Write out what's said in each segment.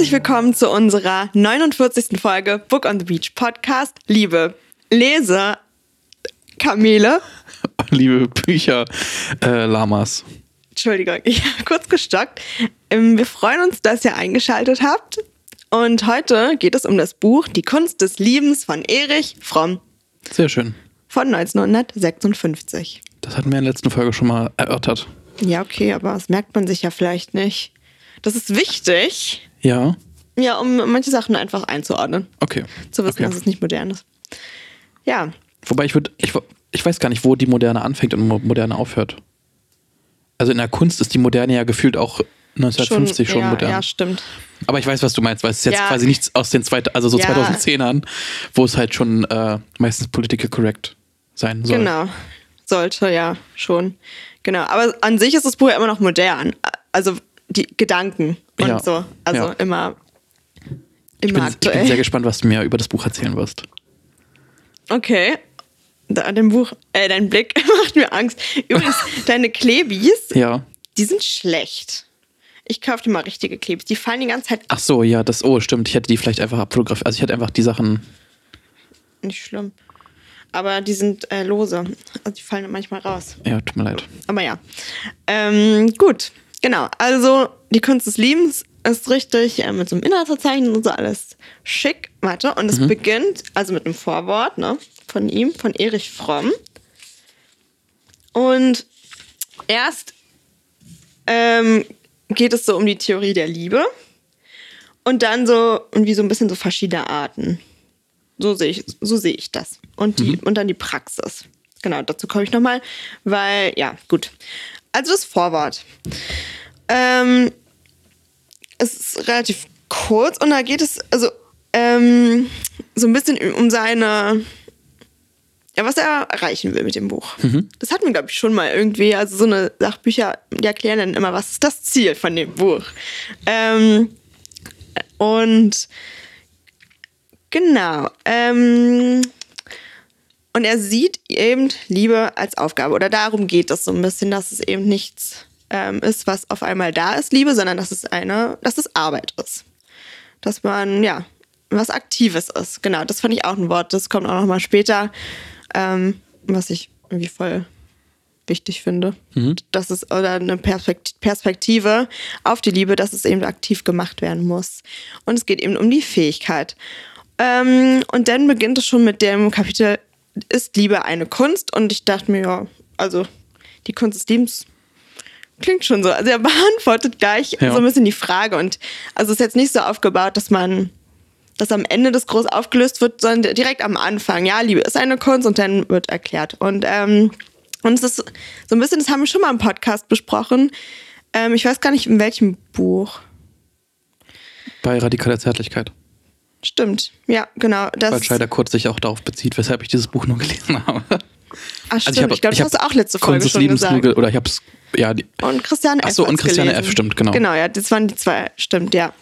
Herzlich willkommen zu unserer 49. Folge Book on the Beach Podcast. Liebe Lese, Kamele. Liebe Bücher, äh, Lamas. Entschuldigung, ich habe kurz gestockt. Ähm, Wir freuen uns, dass ihr eingeschaltet habt. Und heute geht es um das Buch Die Kunst des Liebens von Erich Fromm Sehr schön. von 1956. Das hatten wir in der letzten Folge schon mal erörtert. Ja, okay, aber das merkt man sich ja vielleicht nicht. Das ist wichtig, Ja, ja, um manche Sachen einfach einzuordnen. okay. Zu wissen, okay. dass es nicht modern ist. Ja, Wobei ich würde, ich, ich weiß gar nicht, wo die Moderne anfängt und Mo- Moderne aufhört. Also in der Kunst ist die Moderne ja gefühlt auch 1950 schon, ja, modern. Ja, stimmt. Aber ich weiß, was du meinst, weil es ist jetzt Ja. quasi nichts aus den zwei, also so Ja. 2010ern, wo es halt schon äh, meistens political correct sein soll. Genau. Sollte, ja, schon. Genau. Aber an sich ist das Buch ja immer noch modern. Also die Gedanken und Ja. so. Also Ja. immer, Ich immer bin, ich aktuell. bin sehr gespannt, was du mir über das Buch erzählen wirst. okay. Da, dein Buch, äh, dein Blick macht mir Angst. Übrigens, deine Klebis, Ja. die sind schlecht. Ich kaufe dir mal richtige Klebis. Die fallen die ganze Zeit ab. Ach so, ja, das, oh, stimmt. Ich hätte die vielleicht einfach abfotografiert. Also ich hätte einfach die Sachen, Nicht schlimm. Aber die sind äh, lose. Also die fallen manchmal raus. ja, tut mir leid. Aber ja. Ähm, gut, genau. Also, die Kunst des Liebens ist richtig äh, mit so einem Inhaltsverzeichnis und so alles schick. Warte, und es beginnt also mit einem Vorwort ne, von ihm, von Erich Fromm. Und erst ähm, geht es so um die Theorie der Liebe. Und dann so irgendwie so ein bisschen so verschiedene Arten. So sehe ich, so sehe ich das. Und, die, und dann die Praxis. Genau, dazu komme ich nochmal, weil, ja, gut. Also das Vorwort. Ähm, es ist relativ kurz und da geht es also ähm, so ein bisschen um seine, ja, was er erreichen will mit dem Buch. Das hatten wir, glaube ich, schon mal irgendwie. Also so eine Sachbücher, die erklären dann immer, was ist das Ziel von dem Buch. Ähm, und genau. Ähm, und er sieht eben Liebe als Aufgabe. Oder darum geht es so ein bisschen, dass es eben nichts ähm, ist, was auf einmal da ist, Liebe, sondern dass es eine, dass es Arbeit ist. Dass man, ja, was Aktives ist. Genau, das fand ich auch ein Wort, das kommt auch nochmal später, ähm, was ich irgendwie voll wichtig finde. Das ist oder eine Perspekt- Perspektive auf die Liebe, dass es eben aktiv gemacht werden muss. Und es geht eben um die Fähigkeit. Ähm, und dann beginnt es schon mit dem Kapitel, ist Liebe eine Kunst? Und ich dachte mir, ja, also die Kunst des Liebens klingt schon so. Also er beantwortet gleich Ja. so ein bisschen die Frage. Und also es ist jetzt nicht so aufgebaut, dass man dass am Ende das groß aufgelöst wird, sondern direkt am Anfang. Ja, Liebe ist eine Kunst und dann wird erklärt. Und, ähm, und es ist so ein bisschen, das haben wir schon mal im Podcast besprochen. Ähm, ich weiß gar nicht, in welchem Buch. Bei radikaler Zärtlichkeit. Stimmt, ja, genau. Das, Weil Scheider Kurz sich auch darauf bezieht, weshalb ich dieses Buch nur gelesen habe. ach, stimmt, ich, glaube, das hast du auch letzte Folge Kunst schon Lebens nur gesagt. ge- oder ich habe es, ja, die, Und Christiane F. Ach so, und Christiane gelesen. F., stimmt, genau. Genau, ja, das waren die zwei, stimmt, ja.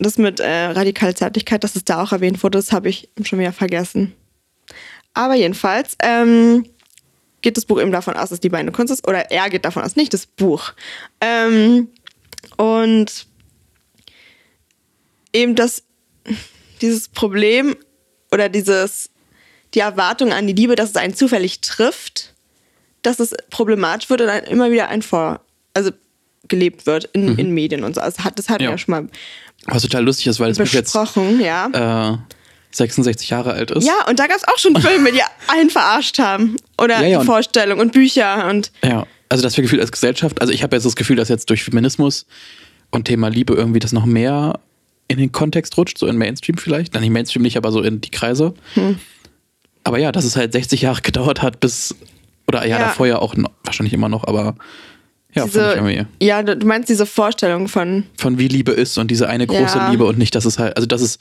Das mit äh, radikale Zärtlichkeit, dass es da auch erwähnt wurde, das habe ich schon wieder vergessen. Aber jedenfalls ähm, geht das Buch eben davon aus, dass die eine Kunst ist, oder er geht davon aus, nicht das Buch. Ähm, und eben das, dieses Problem oder dieses, die Erwartung an die Liebe, dass es einen zufällig trifft, dass es problematisch wird und dann immer wieder ein Vor, also gelebt wird in, in Medien und so. Also hat, das hatten wir Ja. ja schon mal was total lustig ist, weil das Buch jetzt besprochen, ja. äh, 66 Jahre alt ist. Ja, und da gab es auch schon Filme, die einen verarscht haben. Oder Ja, ja, die und- Vorstellung und Bücher und Ja, also das wir Gefühl als Gesellschaft, also ich habe jetzt das Gefühl, dass jetzt durch Feminismus und Thema Liebe irgendwie das noch mehr in den Kontext rutscht, so in Mainstream vielleicht. Dann nicht Mainstream nicht, aber so in die Kreise. Hm. Aber ja, dass es halt 60 Jahre gedauert hat, bis, oder ja, Ja. davor ja auch noch, wahrscheinlich immer noch, aber ja, diese, irgendwie. ja, du meinst diese Vorstellung von, Von wie Liebe ist und diese eine große Ja. Liebe und nicht, dass es halt, also dass es,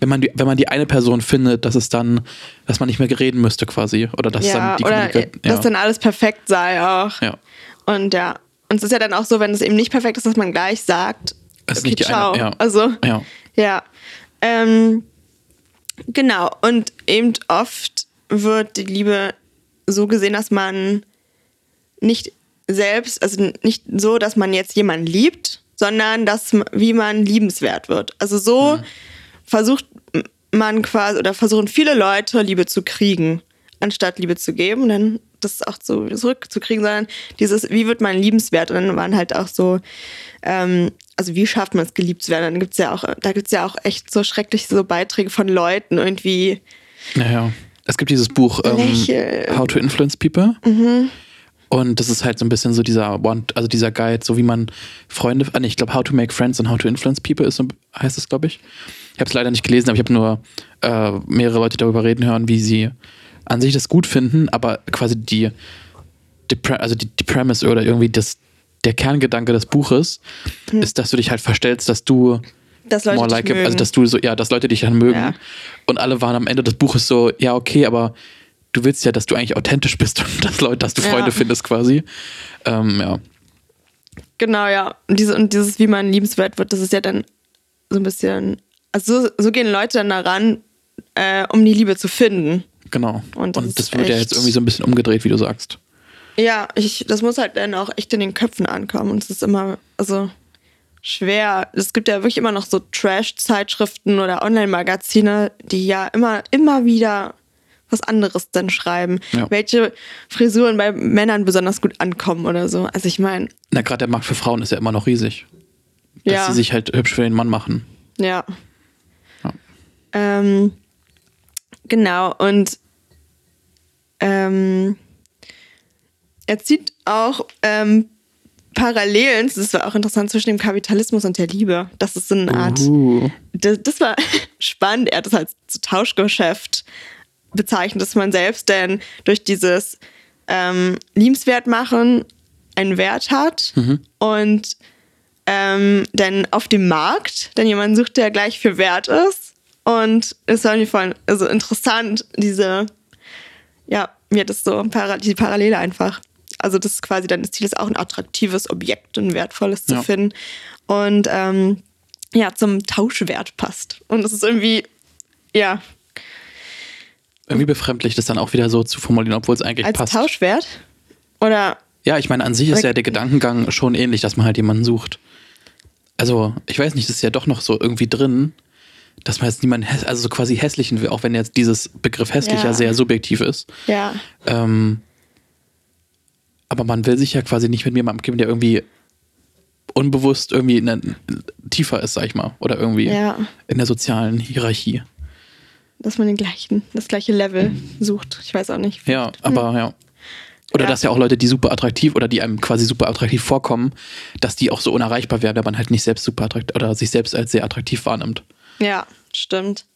wenn man die, wenn man die eine Person findet, dass es dann, dass man nicht mehr reden müsste quasi. Oder dass ja, dann die oder Kommunika- dass ja. dann alles perfekt sei auch. ja. Und ja, und es ist ja dann auch so, wenn es eben nicht perfekt ist, dass man gleich sagt, Es ist okay, nicht die eine- ciao. ja. Also, Ja. ja. Ähm, genau, und eben oft wird die Liebe so gesehen, dass man nicht selbst, also nicht so, dass man jetzt jemanden liebt sondern das, wie man liebenswert wird. Also so Mhm. versucht man quasi oder versuchen viele Leute Liebe zu kriegen, anstatt Liebe zu geben dann das auch so zurückzukriegen, sondern dieses, wie wird man liebenswert? Und dann waren halt auch so, ähm, also wie schafft man es, geliebt zu werden? Dann gibt's ja auch, da gibt's ja auch echt so schreckliche so Beiträge von Leuten irgendwie. Naja. Es gibt dieses Buch ähm. How to Influence People. Und das ist halt so ein bisschen so dieser One, also dieser Guide, so wie man Freunde, ah, nee, ich glaube, How to Make Friends and How to Influence People ist, so, heißt es, glaube ich. Ich habe es leider nicht gelesen, aber ich habe nur äh, mehrere Leute darüber reden hören, wie sie an sich das gut finden, aber quasi die, die also die, die Premise oder irgendwie das, der Kerngedanke des Buches ist, dass du dich halt verstellst, dass du Dass Leute more dich like also dass du so, ja, dass Leute dich dann mögen. Ja. Und alle waren am Ende des Buches so, ja, okay, aber du willst ja, dass du eigentlich authentisch bist und dass Leute, dass du Ja. Freunde findest quasi. Ähm, ja. Genau, ja. Und, diese, und dieses, wie man liebenswert wird, das ist ja dann so ein bisschen. Also so, so gehen Leute dann daran, äh, um die Liebe zu finden. Genau. Und Und das das, ist wird ja jetzt irgendwie so ein bisschen umgedreht, wie du sagst. Ja, ich, das muss halt dann auch echt in den Köpfen ankommen. Und es ist immer, also schwer. Es gibt ja wirklich immer noch so Trash-Zeitschriften oder Online-Magazine, die ja immer, immer wieder was anderes dann schreiben. Ja. Welche Frisuren bei Männern besonders gut ankommen oder so. Also ich meine, Na, gerade der Markt für Frauen ist ja immer noch riesig. Dass ja. sie sich halt hübsch für den Mann machen. Ja. Ja. Ähm, genau, und ähm, er zieht auch ähm, Parallelen, das war auch interessant, zwischen dem Kapitalismus und der Liebe. Das ist so eine Art, Uh. das, das war spannend. Er hat das als so Tauschgeschäft bezeichnet, dass man selbst denn durch dieses ähm, liebenswert machen einen Wert hat und ähm, dann auf dem Markt dann jemanden sucht, der gleich viel wert ist. Und es war mir voll also interessant, diese, ja, mir das so, die Parallele einfach. Also das ist quasi dann das Ziel ist auch ein attraktives Objekt, ein wertvolles zu Ja. finden. Und ähm, ja, zum Tauschwert passt. Und es ist irgendwie, ja, Irgendwie befremdlich, das dann auch wieder so zu formulieren, obwohl es eigentlich als passt. Tauschwert. Oder Ja, ich meine, an sich ist ja der Gedankengang schon ähnlich, dass man halt jemanden sucht. Also, ich weiß nicht, das ist ja doch noch so irgendwie drin, dass man jetzt niemanden, also so quasi hässlichen will, auch wenn jetzt dieses Begriff hässlich ja, Ja. sehr subjektiv ist. ja, Ähm, aber man will sich ja quasi nicht mit jemandem geben, der irgendwie unbewusst irgendwie in der, tiefer ist, sag ich mal. Oder irgendwie Ja. in der sozialen Hierarchie. dass man den gleichen, das gleiche Level sucht. Ich weiß auch nicht. Ja, aber ja. Oder Ja. dass ja auch Leute, die super attraktiv oder die einem quasi super attraktiv vorkommen, dass die auch so unerreichbar werden, wenn man halt nicht selbst super attraktiv oder sich selbst als sehr attraktiv wahrnimmt. Ja, stimmt.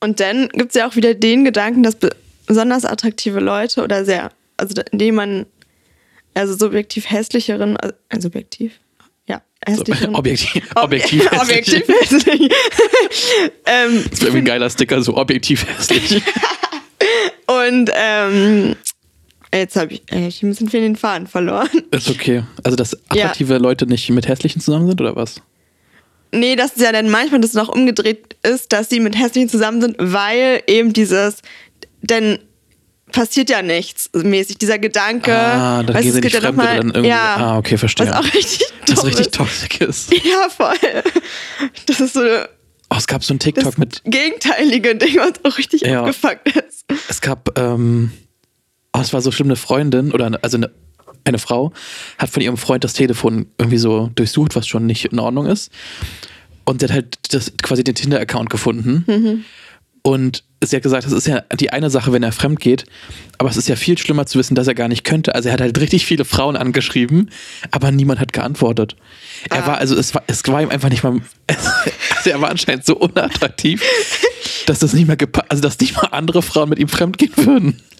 Und dann gibt es ja auch wieder den Gedanken, dass be- besonders attraktive Leute oder sehr, also indem man, also subjektiv hässlicheren, also subjektiv, ja, hässlicheren. objektiv, Ob- objektiv hässlich. objektiv hässlich. ähm, Das wäre ein geiler Sticker, so objektiv hässlich. und ähm, jetzt habe ich, äh, ich sind wir den Faden verloren. ist okay. Also, dass Ja. attraktive Leute nicht mit hässlichen zusammen sind oder was? Nee, dass es ja dann manchmal das noch umgedreht ist, dass sie mit Hässlichen zusammen sind, weil eben dieses, denn passiert ja nichts mäßig, dieser Gedanke. Ah, dann weißt, es nicht ja noch fremd mal- oder dann irgendwie. Ja, Ah, okay, verstehe. was auch richtig Das dumm richtig toxisch ist. Ja, voll. Das ist so Oh, es gab so ein das TikTok mit gegenteilige Ding, was auch richtig Ja. abgefuckt ist. es gab, ähm, oh, es war so schlimm, eine Freundin oder eine, also eine, eine Frau hat von ihrem Freund das Telefon irgendwie so durchsucht, was schon nicht in Ordnung ist. Und sie hat halt das, quasi den Tinder-Account gefunden. Und sie hat gesagt, das ist ja die eine Sache, wenn er fremd geht, aber es ist ja viel schlimmer zu wissen, dass er gar nicht könnte. Also er hat halt richtig viele Frauen angeschrieben, aber niemand hat geantwortet. Er Ah. war, also es war, es war ihm einfach nicht mal, also er war anscheinend so unattraktiv, dass das nicht mehr also dass nicht mal andere Frauen mit ihm fremd gehen würden.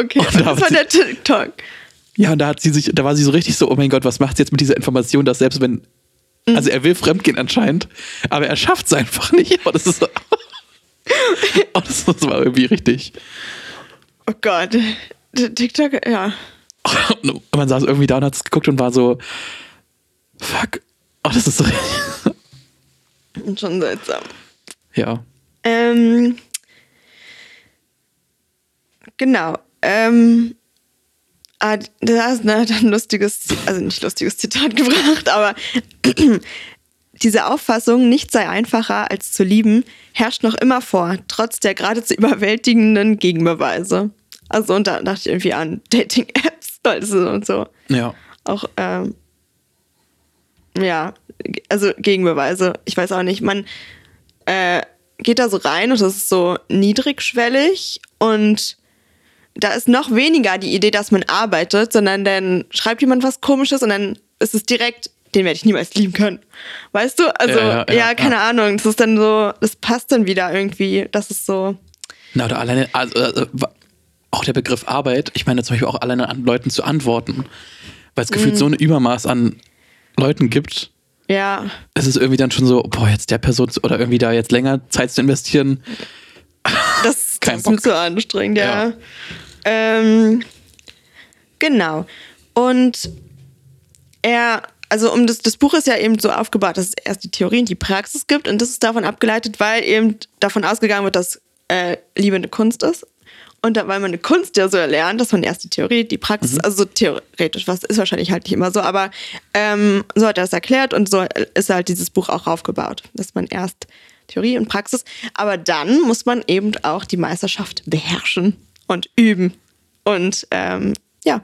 Okay, Und da das war der TikTok. Ja, und da hat sie sich, da war sie so richtig so, oh mein Gott, was macht sie jetzt mit dieser Information, dass selbst wenn, also er will fremdgehen anscheinend, aber er schafft es einfach nicht. Und das ist, so- oh, das, das war irgendwie richtig. Oh Gott. TikTok, ja. Man saß irgendwie da und hat es geguckt und war so, fuck, oh, das ist so, Schon seltsam. ja. Ähm, genau. Ähm, Ah, da ist ne, ein lustiges, also nicht lustiges Zitat gebracht, aber diese Auffassung, nichts sei einfacher als zu lieben, herrscht noch immer vor, trotz der geradezu überwältigenden Gegenbeweise. Also und da dachte ich irgendwie an Dating-Apps und so. Ja. Auch, ähm, ja, also Gegenbeweise. Ich weiß auch nicht, man äh, geht da so rein und das ist so niedrigschwellig und da ist noch weniger die Idee, dass man arbeitet, sondern dann schreibt jemand was Komisches und dann ist es direkt, den werde ich niemals lieben können. Weißt du? Also, ja, ja, ja keine Ahnung. Das ist dann so, das passt dann wieder irgendwie. Das ist so. Na, oder alleine, also, also auch der Begriff Arbeit, ich meine zum Beispiel auch alleine an Leuten zu antworten, weil es gefühlt mhm. so ein Übermaß an Leuten gibt. Ja. Es ist irgendwie dann schon so, boah, jetzt der Person oder irgendwie da jetzt länger Zeit zu investieren. Das, das ist zu anstrengend, ja. ja. Ähm, genau. Und er, also um das, das Buch ist ja eben so aufgebaut, dass es erst die Theorie und die Praxis gibt und das ist davon abgeleitet, weil eben davon ausgegangen wird, dass äh, Liebe eine Kunst ist. Und da, weil man eine Kunst ja so erlernt, dass man erst die Theorie, die Praxis, mhm. also so theoretisch, was ist wahrscheinlich halt nicht immer so, aber ähm, so hat er das erklärt und so ist halt dieses Buch auch aufgebaut, dass man erst Theorie und Praxis, aber dann muss man eben auch die Meisterschaft beherrschen und üben. Und ähm, ja,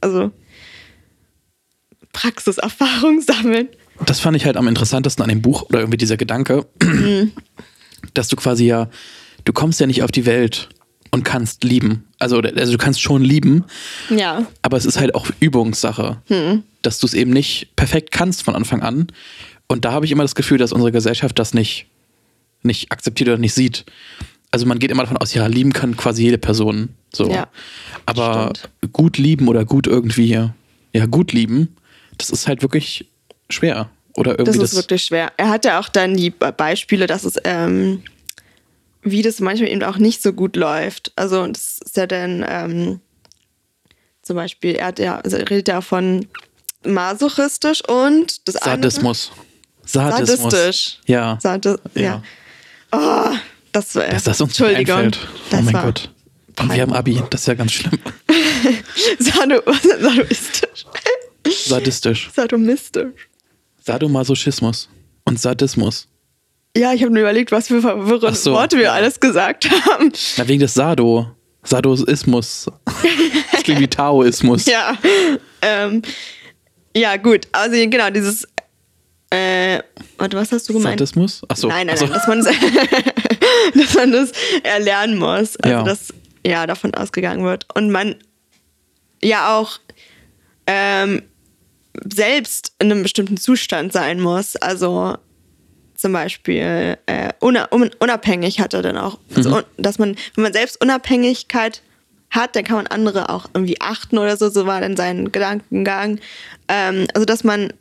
also Praxiserfahrung sammeln. Das fand ich halt am interessantesten an dem Buch oder irgendwie dieser Gedanke, mhm. dass du quasi ja, du kommst ja nicht auf die Welt und kannst lieben. Also, also du kannst schon lieben, ja. aber es ist halt auch Übungssache, mhm. dass du es eben nicht perfekt kannst von Anfang an. Und da habe ich immer das Gefühl, dass unsere Gesellschaft das nicht, nicht akzeptiert oder nicht sieht also man geht immer davon aus, ja, lieben kann quasi jede Person. So. Ja, Aber stimmt. gut lieben oder gut irgendwie, ja, gut lieben, das ist halt wirklich schwer. Oder irgendwie das ist das wirklich schwer. Er hat ja auch dann die Beispiele, dass es, ähm, wie das manchmal eben auch nicht so gut läuft. Also das ist ja dann ähm, zum Beispiel, er hat ja, also er redet ja von masochistisch und das Sadismus. Andere, Sadismus. Sadistisch. Ja. Sadi ja. ja. Oh, das war Dass das uns Entschuldigung. Einfällt. Oh mein Gott. Und wir haben Abi, das ist ja ganz schlimm. Sado, sadoistisch. Sadistisch. Sadomistisch. Sadomasochismus und Sadismus. Ja, ich habe mir überlegt, was für verwirrende so. Worte wir alles gesagt haben. Na, wegen des Sado. Sadoismus. Das klingt wie Taoismus. Ja. Ähm, ja, gut. Also genau, dieses äh, warte, was hast du gemeint? Sadismus? Achso. Nein, nein, Achso. nein, dass man, dass man das erlernen muss. Also, ja. dass ja davon ausgegangen wird. Und man ja auch ähm, selbst in einem bestimmten Zustand sein muss. Also zum Beispiel äh, unabhängig hat er dann auch. Also, mhm. dass man, wenn man selbst Unabhängigkeit hat, dann kann man andere auch irgendwie achten oder so. So war dann sein Gedankengang. Ähm, also, dass man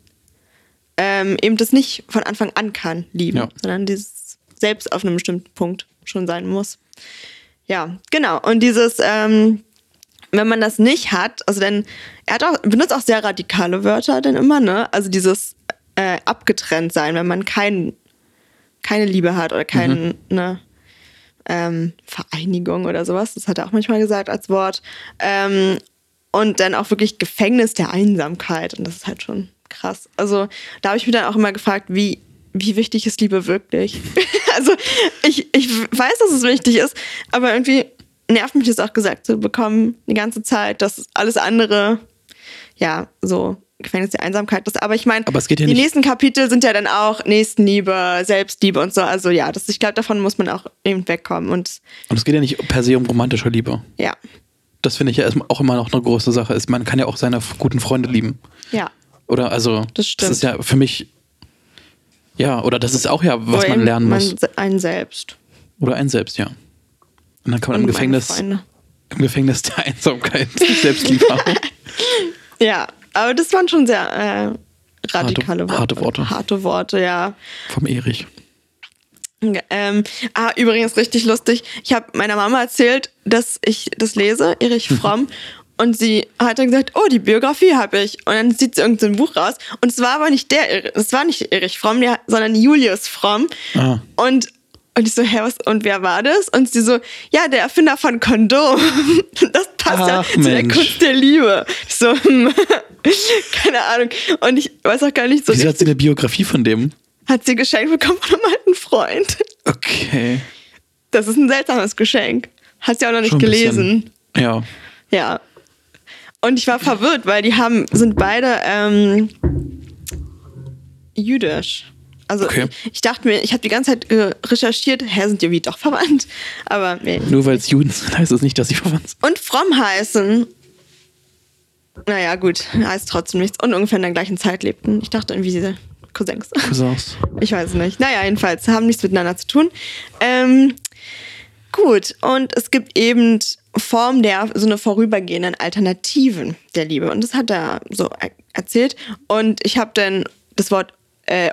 ähm, eben das nicht von Anfang an kann lieben, ja. sondern dieses selbst auf einem bestimmten Punkt schon sein muss. Ja, genau. Und dieses, ähm, wenn man das nicht hat, also denn er hat auch, benutzt auch sehr radikale Wörter denn immer, ne? Also dieses äh, abgetrennt sein, wenn man kein, keine Liebe hat oder keine mhm. ne, ähm, Vereinigung oder sowas. Das hat er auch manchmal gesagt als Wort. Ähm, und dann auch wirklich Gefängnis der Einsamkeit. Und das ist halt schon krass. Also da habe ich mich dann auch immer gefragt, wie, wie wichtig ist Liebe wirklich? also ich, ich weiß, dass es wichtig ist, aber irgendwie nervt mich das auch gesagt zu bekommen die ganze Zeit, dass alles andere, ja, so Gefängnis der Einsamkeit ist. Aber ich meine, ja die nicht. nächsten Kapitel sind ja dann auch Nächstenliebe, Selbstliebe und so. Also ja, das, ich glaube, davon muss man auch eben wegkommen. Und, und es geht ja nicht per se um romantische Liebe. Ja. Das finde ich ja auch immer noch eine große Sache. Ist, man kann ja auch seine guten Freunde lieben. Ja. Oder also, das, stimmt. das ist ja für mich, ja, oder das ist auch ja, was man lernen muss. Man, ein selbst. Oder ein selbst, ja. Und dann kann man im Gefängnis, im Gefängnis der Einsamkeit Selbstliebe haben. ja, aber das waren schon sehr äh, radikale harte, Worte. Harte Worte. Harte Worte, ja. Vom Erich. Ähm, ah, übrigens richtig lustig. Ich habe meiner Mama erzählt, dass ich das lese, Erich Fromm. Und sie hat dann gesagt, oh, die Biografie habe ich. Und dann zieht sie irgendein Buch raus. Und es war aber nicht der, es war nicht Erich Fromm, sondern Julius Fromm. Ah. Und Und ich so, hä, was, und wer war das? Und sie so, ja, der Erfinder von Kondom. Das passt ja Ach, zu der Mensch. Kunst der Liebe. Ich so, hm, keine Ahnung. Und ich weiß auch gar nicht so, Wieso hat sie eine Biografie von dem? hat sie geschenkt bekommen von einem alten Freund. Okay. Das ist ein seltsames Geschenk. Hat sie auch noch nicht Schon ein bisschen. gelesen. Ja. Ja. Und ich war verwirrt, weil die haben, sind beide ähm, jüdisch. Also Okay. ich dachte mir, ich habe die ganze Zeit äh, recherchiert, hä, sind die irgendwie doch verwandt? Aber nee. Nur weil es Juden sind, heißt es nicht, dass sie verwandt sind. Und fromm heißen. Naja, gut, heißt trotzdem nichts. Und ungefähr in der gleichen Zeit lebten. Ich dachte irgendwie diese Cousins. Cousins. Ich weiß es nicht. Naja, jedenfalls haben nichts miteinander zu tun. Ähm, gut, und es gibt eben Formen der so eine vorübergehenden Alternativen der Liebe. Und das hat er so er erzählt. Und ich habe dann das Wort äh,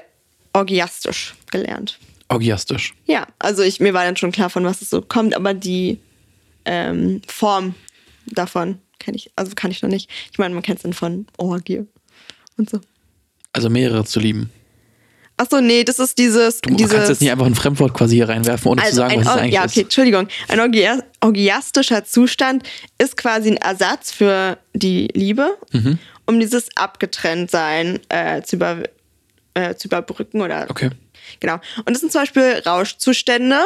orgiastisch gelernt. Orgiastisch. Ja, also ich, mir war dann schon klar, von was es so kommt, aber die ähm, Form davon kenne ich, also kann ich noch nicht. Ich meine, man kennt es dann von Orgie und so. Also mehrere zu lieben. Achso, nee, das ist dieses. Du dieses kannst jetzt nicht einfach ein Fremdwort quasi hier reinwerfen, ohne zu sagen, was es eigentlich ja, okay, ist. Entschuldigung. Ein orgia orgiastischer Zustand ist quasi ein Ersatz für die Liebe, Mhm. um dieses Abgetrenntsein äh, zu, über, äh, zu überbrücken oder Okay. Genau. Und das sind zum Beispiel Rauschzustände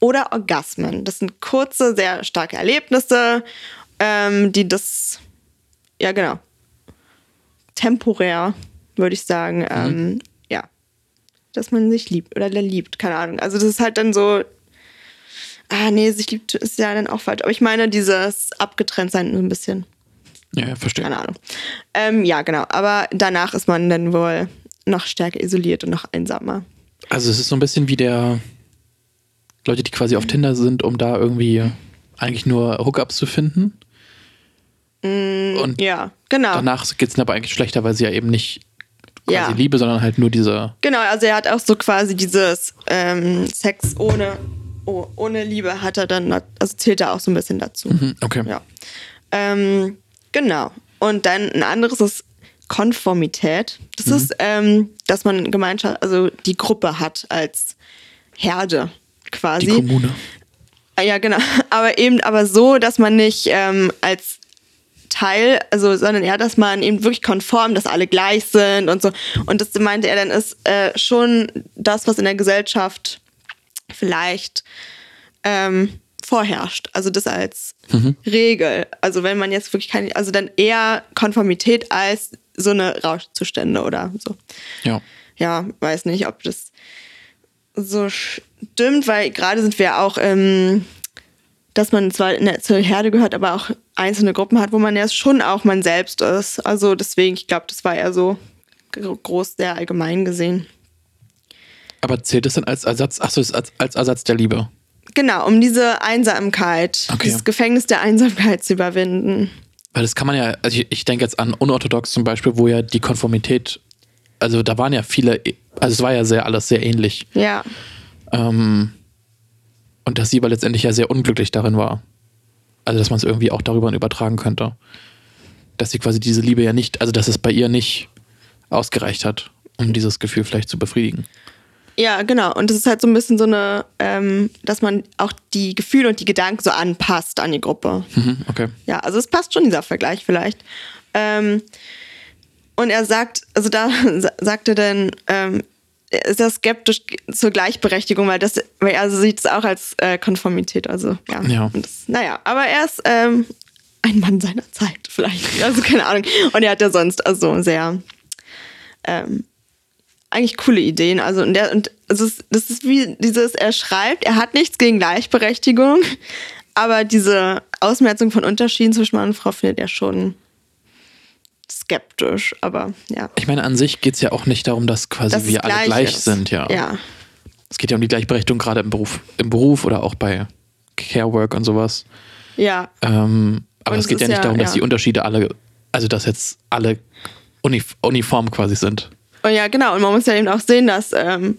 oder Orgasmen. Das sind kurze, sehr starke Erlebnisse, ähm, die das, ja genau, temporär, würde ich sagen, ähm, ja, dass man sich liebt oder der liebt, keine Ahnung. Also das ist halt dann so, ah nee, sich liebt ist ja dann auch falsch. Aber ich meine dieses Abgetrenntsein so ein bisschen. Ja, ja, verstehe. Keine Ahnung. Ähm, ja, genau. Aber danach ist man dann wohl noch stärker isoliert und noch einsamer. Also es ist so ein bisschen wie der Leute, die quasi auf Tinder sind, um da irgendwie eigentlich nur Hookups zu finden. Und Ja, genau. danach geht es aber eigentlich schlechter, weil sie ja eben nicht quasi Ja. Liebe, sondern halt nur diese. Genau, also er hat auch so quasi dieses ähm, Sex ohne, oh, ohne Liebe hat er dann, also zählt er auch so ein bisschen dazu. Hm, Okay. Ja. Ähm, genau. Und dann ein anderes ist Konformität. Das Mhm. ist, ähm, dass man Gemeinschaft, also die Gruppe hat als Herde quasi. Die Kommune. Ah, Ja, genau. Aber eben aber so, dass man nicht ähm, als Teil, also, sondern eher, dass man eben wirklich konform, dass alle gleich sind und so. Und das meinte er dann ist äh, schon das, was in der Gesellschaft vielleicht ähm, vorherrscht. Also das als Regel. Also wenn man jetzt wirklich keine, also dann eher Konformität als so eine Rauschzustände oder so Ja. ja, weiß nicht, ob das so stimmt, weil gerade sind wir auch, ähm, dass man zwar in der, zur Herde gehört, aber auch einzelne Gruppen hat, wo man ja schon auch man selbst ist. Also deswegen, ich glaube, das war eher so gro- groß, sehr allgemein gesehen. Aber zählt das dann als Ersatz? Achso, als, als Ersatz der Liebe. Genau, um diese Einsamkeit, Okay. dieses Gefängnis der Einsamkeit zu überwinden. Weil das kann man ja, also ich, ich denke jetzt an unorthodox zum Beispiel, wo ja die Konformität, also da waren ja viele, also es war ja sehr alles sehr ähnlich. Ja, Ähm, und dass sie aber letztendlich ja sehr unglücklich darin war. Also dass man es irgendwie auch darüber übertragen könnte. Dass sie quasi diese Liebe ja nicht, also dass es bei ihr nicht ausgereicht hat, um dieses Gefühl vielleicht zu befriedigen. Ja, genau. Und es ist halt so ein bisschen so eine, ähm, dass man auch die Gefühle und die Gedanken so anpasst an die Gruppe. Mhm, okay. Ja, also es passt schon, dieser Vergleich vielleicht. Ähm, und er sagt, also da sa- sagt er dann, ähm, er ist er skeptisch zur Gleichberechtigung, weil das, weil er sieht es auch als äh, Konformität. Also ja. Ja. Das, naja, aber er ist ähm, ein Mann seiner Zeit, vielleicht. Also keine Ahnung. Und er hat ja sonst also sehr ähm, eigentlich coole Ideen. Also und der und ist, das ist wie dieses, er schreibt, er hat nichts gegen Gleichberechtigung, aber diese Ausmerzung von Unterschieden zwischen Mann und Frau findet er schon skeptisch. Aber ja. Ich meine, an sich geht es ja auch nicht darum, dass quasi Dass wir alle gleich ist. sind, ja. Ja. Es geht ja um die Gleichberechtigung gerade im Beruf, im Beruf oder auch bei Carework und sowas. Ja. Ähm, aber Und es es geht ja nicht ja- darum, dass ja. die Unterschiede alle, also dass jetzt alle unif uniform quasi sind. Und ja, genau. Und man muss ja eben auch sehen, dass ähm,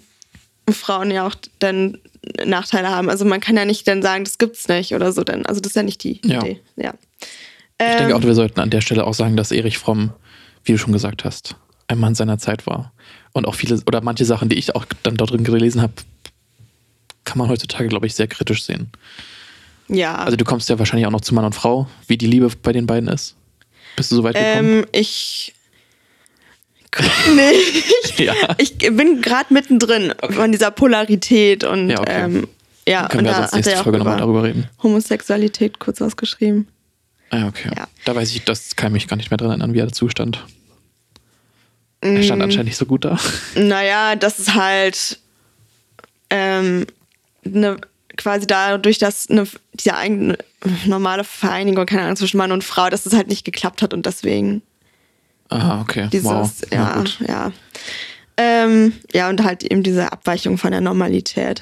Frauen ja auch dann Nachteile haben. Also man kann ja nicht dann sagen, das gibt's nicht oder so. Denn, also das ist ja nicht die Ja. Idee. Ja. Ich Ähm, denke auch, wir sollten an der Stelle auch sagen, dass Erich Fromm, wie du schon gesagt hast, ein Mann seiner Zeit war. Und auch viele oder manche Sachen, die ich auch dann dort drin gelesen habe, kann man heutzutage, glaube ich, sehr kritisch sehen. Ja. Also du kommst ja wahrscheinlich auch noch zu Mann und Frau, wie die Liebe bei den beiden ist. Bist du so weit gekommen? ähm, ich. Nee, ich, ja. ich bin gerade mittendrin Okay. von dieser Polarität und Ja, okay. ähm, ja, Können und wir da sonst nächste Folge nochmal über darüber reden. Homosexualität kurz was geschrieben. Ah, okay. Ja. Da weiß ich, das kann ich mich gar nicht mehr dran erinnern, wie er dazu stand. Er stand Mm. anscheinend nicht so gut da. Naja, das ist halt ähm, ne, quasi dadurch, dass eine, diese eigene normale Vereinigung, keine Ahnung, zwischen Mann und Frau, dass es halt nicht geklappt hat und deswegen Ah, okay. dieses, wow. Ja, ja. Ähm, ja, und halt eben diese Abweichung von der Normalität.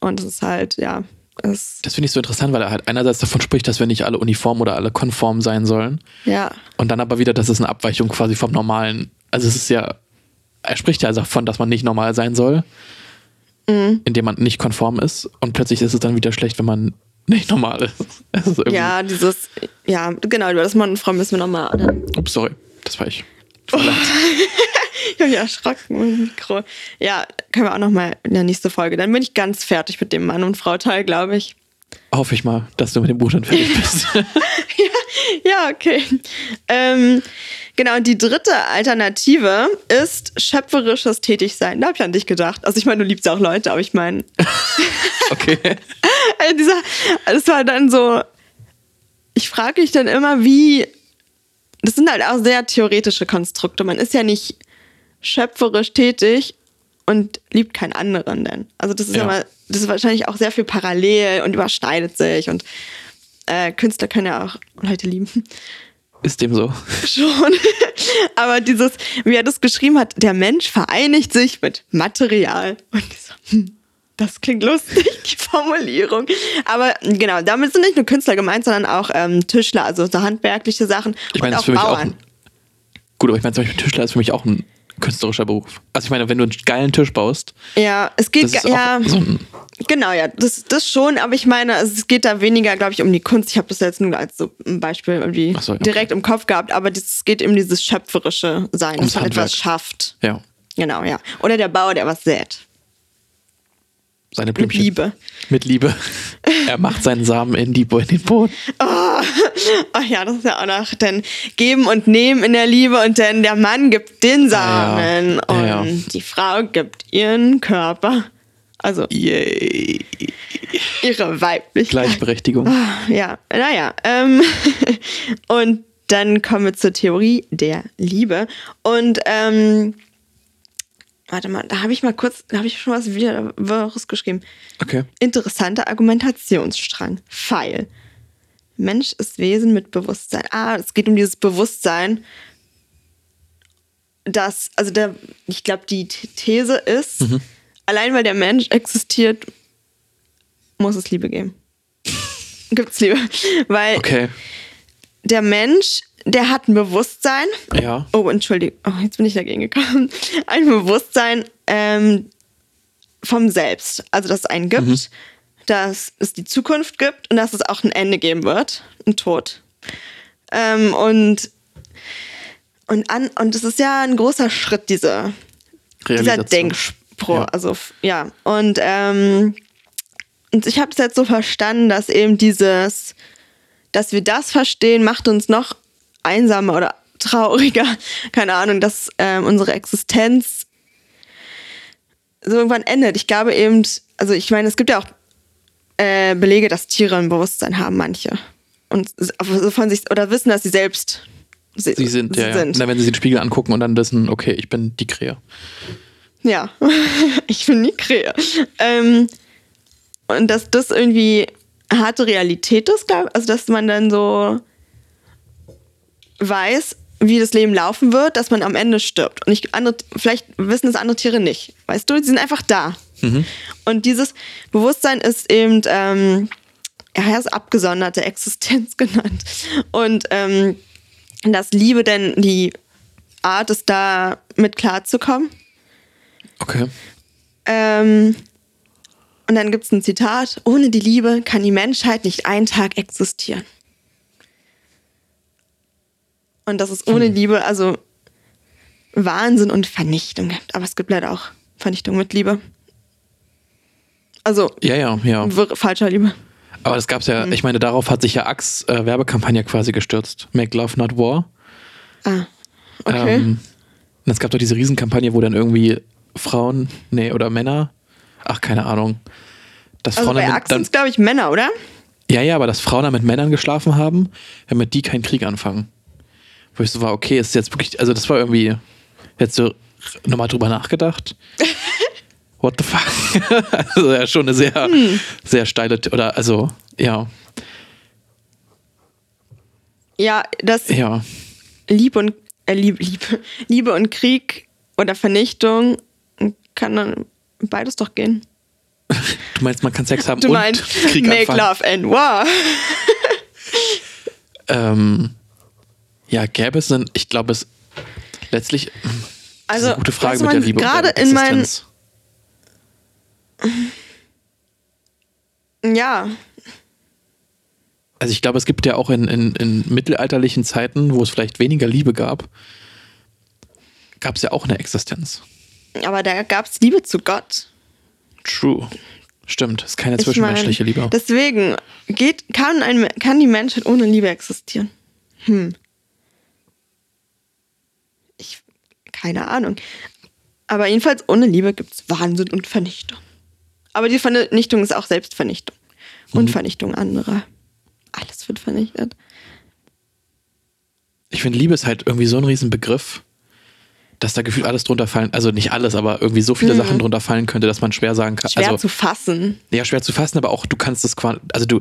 Und es ist halt, ja, es, Das finde ich so interessant, weil er halt einerseits davon spricht, dass wir nicht alle uniform oder alle konform sein sollen. ja, Und dann aber wieder, dass es eine Abweichung quasi vom Normalen. Also es ist ja, er spricht ja also davon, dass man nicht normal sein soll, Mhm. indem man nicht konform ist. Und plötzlich ist es dann wieder schlecht, wenn man nicht normal ist. Ist ja, dieses, ja, genau, über das Mann und Frau müssen wir nochmal. Ups, sorry. Das war ich. Ich habe mich erschrocken mit dem Mikro. Ja, können wir auch nochmal in der nächsten Folge. Dann bin ich ganz fertig mit dem Mann- und Frau-Teil, glaube ich. Hoffe ich mal, dass du mit dem Buch dann fertig bist. Ja, okay. Ähm, genau, und die dritte Alternative ist schöpferisches Tätigsein. Da habe ich an dich gedacht. Also ich meine, du liebst auch Leute, aber ich meine, okay. also dieser, das war dann so, ich frage mich dann immer, wie, das sind halt auch sehr theoretische Konstrukte. Man ist ja nicht schöpferisch tätig und liebt keinen anderen denn. Also das ist Ja. immer, das ist wahrscheinlich auch sehr viel parallel und überschneidet sich und äh, Künstler können ja auch Leute lieben. Ist dem so. Schon. Aber dieses, wie er das geschrieben hat, der Mensch vereinigt sich mit Material. Und so, hm, das klingt lustig, die Formulierung. Aber genau, damit sind nicht nur Künstler gemeint, sondern auch ähm, Tischler, also so handwerkliche Sachen Ich meine, das auch ist für mich auch Bauern. ein, Gut, aber ich meine, zum Beispiel Tischler ist für mich auch ein künstlerischer Beruf. Also ich meine, wenn du einen geilen Tisch baust, ja, es geht, ja, so genau, ja, das, das schon, aber ich meine, es geht da weniger, glaube ich, um die Kunst. Ich habe das jetzt nur als so ein Beispiel irgendwie so, okay. direkt im Kopf gehabt, aber es geht um dieses schöpferische Sein, Ums dass man etwas schafft. ja, Genau, ja. Oder der Bauer, der was sät. Seine Mit Blümchen. Liebe. Mit Liebe. er macht seinen Samen in, die, in den Boden. Ach ja, das ist ja auch noch dann geben und nehmen in der Liebe und dann der Mann gibt den Samen ja. Ja, und ja. die Frau gibt ihren Körper. Also Yay. ihre Weiblichkeit. Gleichberechtigung. Ja, naja. Ähm, und dann kommen wir zur Theorie der Liebe. Und ähm, warte mal, da habe ich mal kurz, da habe ich schon was wieder geschrieben. Okay. interessanter Argumentationsstrang. Pfeil. Mensch ist Wesen mit Bewusstsein. Ah, es geht um dieses Bewusstsein, dass, also der, ich glaube, die Th- These ist, allein weil der Mensch existiert, muss es Liebe geben. Gibt es Liebe. Weil Okay. der Mensch, der hat ein Bewusstsein, Ja. Oh, Entschuldigung. Oh, jetzt bin ich dagegen gekommen. Ein Bewusstsein ähm, vom Selbst. Also, dass es einen gibt, dass es die Zukunft gibt und dass es auch ein Ende geben wird. Ein Tod. Ähm, und, und, an, und es ist ja ein großer Schritt, diese, dieser. Denkspruch. Ja. Also, ja. Und, ähm, und ich habe es jetzt so verstanden, dass eben dieses, dass wir das verstehen, macht uns noch einsamer oder trauriger. Keine Ahnung, dass ähm, unsere Existenz so irgendwann endet. Ich glaube eben, also ich meine, es gibt ja auch äh, Belege, dass Tiere ein Bewusstsein haben, manche. Und s- so von sich oder wissen, dass sie selbst sie, Sie sind, ja, ja. sind. Na, wenn sie den Spiegel angucken und dann wissen, okay, ich bin die Krähe. Ja, ich bin nie Krähe. Ähm, und dass das irgendwie harte Realität ist, glaub, also dass man dann so weiß, wie das Leben laufen wird, dass man am Ende stirbt. Und ich, andere, vielleicht wissen es andere Tiere nicht. Weißt du, die sind einfach da. Und dieses Bewusstsein ist eben, ähm, ja, er ist abgesonderte Existenz genannt. Und ähm, dass Liebe denn die Art ist, da mit klarzukommen. Okay. Ähm, und dann gibt es ein Zitat: Ohne die Liebe kann die Menschheit nicht einen Tag existieren. Und dass es ohne Liebe also Wahnsinn und Vernichtung gibt. Aber es gibt leider auch Vernichtung mit Liebe. Also Ja, ja, ja. falscher Liebe. Aber das gab's ja, Mhm. ich meine, darauf hat sich ja Axe äh, Werbekampagne quasi gestürzt. Make Love Not War. Ah, okay. Ähm, und es gab doch diese Riesenkampagne, wo dann irgendwie Frauen, nee, oder Männer, ach, keine Ahnung. Dass also Frauen bei dann, sind glaube ich Männer, oder? ja, ja, aber dass Frauen dann mit Männern geschlafen haben, damit die keinen Krieg anfangen. Wo ich so war, okay, ist jetzt wirklich, also das war irgendwie, jetzt so nochmal drüber nachgedacht. What the fuck? also ja, schon eine sehr, Hm. sehr steile, oder also, ja, Ja, das ja. Liebe und äh, Liebe, Liebe, Liebe und Krieg oder Vernichtung kann dann beides doch gehen. Du meinst, man kann Sex haben Du und meinst Krieg Make anfangen? Love and War. Ähm, ja, gäbe es denn, ich glaube es letztlich, das ist Also eine gute Frage mit der Liebe. Gerade in meinen Existenz. ja, Also ich glaube, es gibt ja auch in, in, in mittelalterlichen Zeiten, wo es vielleicht weniger Liebe gab, gab es ja auch eine Existenz. aber da gab es Liebe zu Gott. True. Stimmt, ist keine Ich zwischenmenschliche mein, Liebe. Deswegen geht, kann, ein, kann die Menschheit ohne Liebe existieren. Hm. Ich, keine Ahnung. Aber jedenfalls ohne Liebe gibt es Wahnsinn und Vernichtung. Aber die Vernichtung ist auch Selbstvernichtung. Und Mhm. Vernichtung anderer. Alles wird vernichtet. Ich finde, Liebe ist halt irgendwie so ein Riesenbegriff, dass da gefühlt alles drunter fallen, also nicht alles, aber irgendwie so viele Sachen drunter fallen könnte, dass man schwer sagen kann. Mhm. Schwer also, zu fassen. Ja, schwer zu fassen, aber auch du kannst es quasi, also du,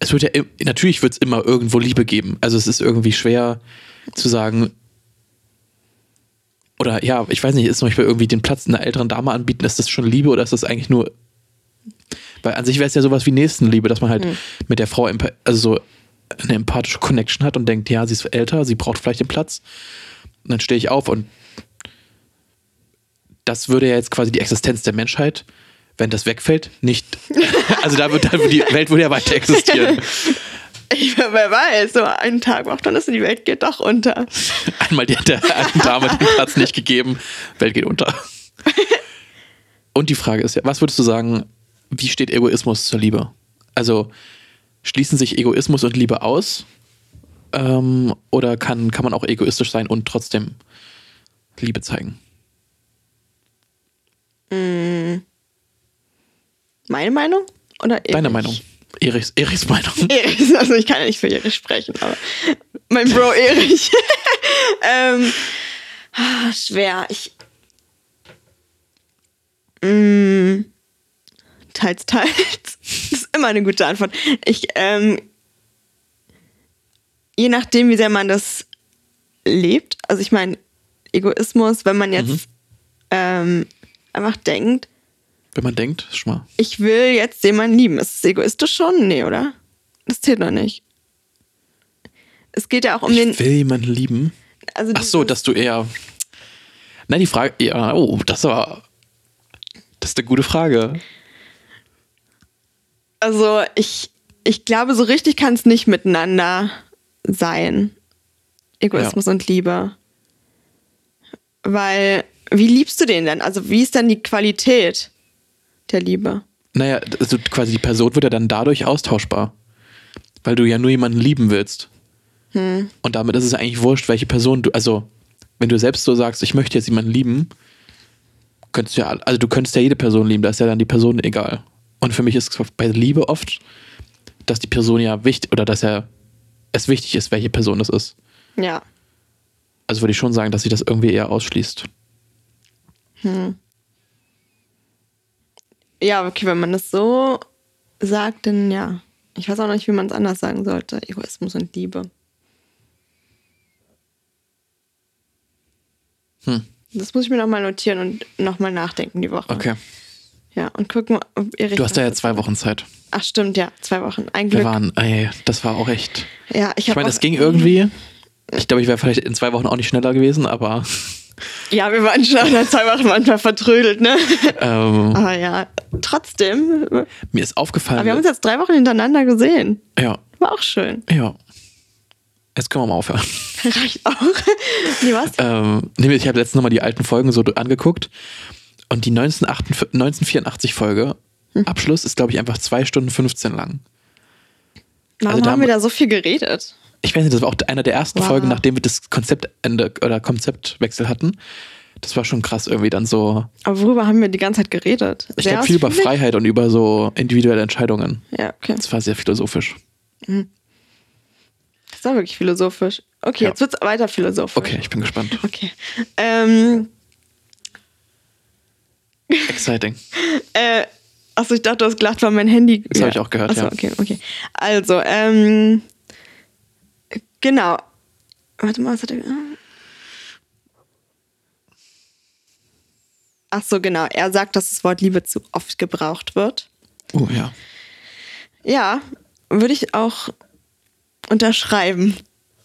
es wird ja, natürlich wird es immer irgendwo Liebe geben. Also es ist irgendwie schwer zu sagen, oder ja, ich weiß nicht, ist zum Beispiel irgendwie den Platz einer älteren Dame anbieten, ist das schon Liebe oder ist das eigentlich nur, weil an sich wäre es ja sowas wie Nächstenliebe, dass man halt mit der Frau, also so eine empathische Connection hat und denkt, ja, sie ist älter, sie braucht vielleicht den Platz. Und dann stehe ich auf und das würde ja jetzt quasi die Existenz der Menschheit, wenn das wegfällt, nicht. Also da wird, da wird die Welt würde ja weiter existieren. Ich, wer weiß, so einen Tag macht dann ist die Welt geht doch unter. Einmal die, der alten Dame den Platz nicht gegeben, Welt geht unter. Und die Frage ist ja, was würdest du sagen, wie steht Egoismus zur Liebe? Also schließen sich Egoismus und Liebe aus? Ähm, oder kann, kann man auch egoistisch sein und trotzdem Liebe zeigen? Meine Meinung? Oder Deine Erich? Meinung? Erichs, Erichs Meinung. Erich, also ich kann ja nicht für Erich sprechen, aber mein Bro Erich. ähm, ah, schwer. Ich. Mm, teils, teils. Das ist immer eine gute Antwort. Ich, ähm, je nachdem, wie sehr man das lebt, also ich meine, Egoismus, wenn man jetzt ähm, einfach denkt, Wenn man denkt, schon mal. ich will jetzt jemanden lieben. Ist es egoistisch schon? Nee, oder? Das zählt noch nicht. Es geht ja auch um den. Ich will jemanden lieben. Also Ach so, dass du eher. Nein, die Frage. Ja, oh, das war. Das ist eine gute Frage. Also ich, ich glaube, so richtig kann es nicht miteinander sein. Egoismus und Liebe. Weil, wie liebst du den denn? Also wie ist dann die Qualität der Liebe? Naja, also quasi die Person wird ja dann dadurch austauschbar. Weil du ja nur jemanden lieben willst. Hm. Und damit ist es eigentlich wurscht, welche Person du. Also, wenn du selbst so sagst, ich möchte jetzt jemanden lieben, könntest du ja. Also, du könntest ja jede Person lieben, da ist ja dann die Person egal. Und für mich ist es bei Liebe oft, dass die Person ja wichtig. Oder dass ja es wichtig ist, welche Person das ist. Ja. Also würde ich schon sagen, dass sie das irgendwie eher ausschließt. Ja, okay, wenn man das so sagt, dann ja. Ich weiß auch nicht, wie man es anders sagen sollte. Egoismus und Liebe. Hm. Das muss ich mir nochmal notieren und nochmal nachdenken die Woche. Okay. Ja, und gucken, ob Erik. Du hast da ja was zwei Wochen Zeit. Ach, stimmt, ja, zwei Wochen. Ein Wir waren, ey, das war auch echt. ja, ich Ich habe meine, es ging irgendwie. Ich glaube, ich wäre vielleicht in zwei Wochen auch nicht schneller gewesen, aber Ja, wir waren schon nach zwei Wochen manchmal vertrödelt, ne? ähm, Aber ja, trotzdem. Aber mir ist aufgefallen. wir haben uns jetzt drei Wochen hintereinander gesehen. ja, War auch schön. ja. Jetzt können wir mal aufhören. Reicht auch. nee, was? ähm, nee, ich habe letztens nochmal die alten Folgen so angeguckt und die 1948 1984 Folge Abschluss ist, glaube ich, einfach zwei Stunden 15 lang. Warum Also da haben wir da so viel geredet? Ich weiß nicht, das war auch einer der ersten Wow. Folgen, nachdem wir das Konzeptende oder Konzeptwechsel hatten. Das war schon krass irgendwie dann so. Aber worüber haben wir die ganze Zeit geredet? Ich Sehr glaube viel über? Freiheit und über so individuelle Entscheidungen. Ja, okay. Das war sehr philosophisch. Das war wirklich philosophisch. Okay, Ja. jetzt wird's weiter philosophisch. Okay, ich bin gespannt. Okay. Ähm, Exciting. äh, achso, ich dachte, du hast gelacht, weil mein Handy. Das hab ich auch gehört, achso, ja. okay, okay. Also, ähm, genau. Warte mal, was hat er. Ach so, genau. Er sagt, dass das Wort Liebe zu oft gebraucht wird. Oh ja. Ja, würde ich auch unterschreiben.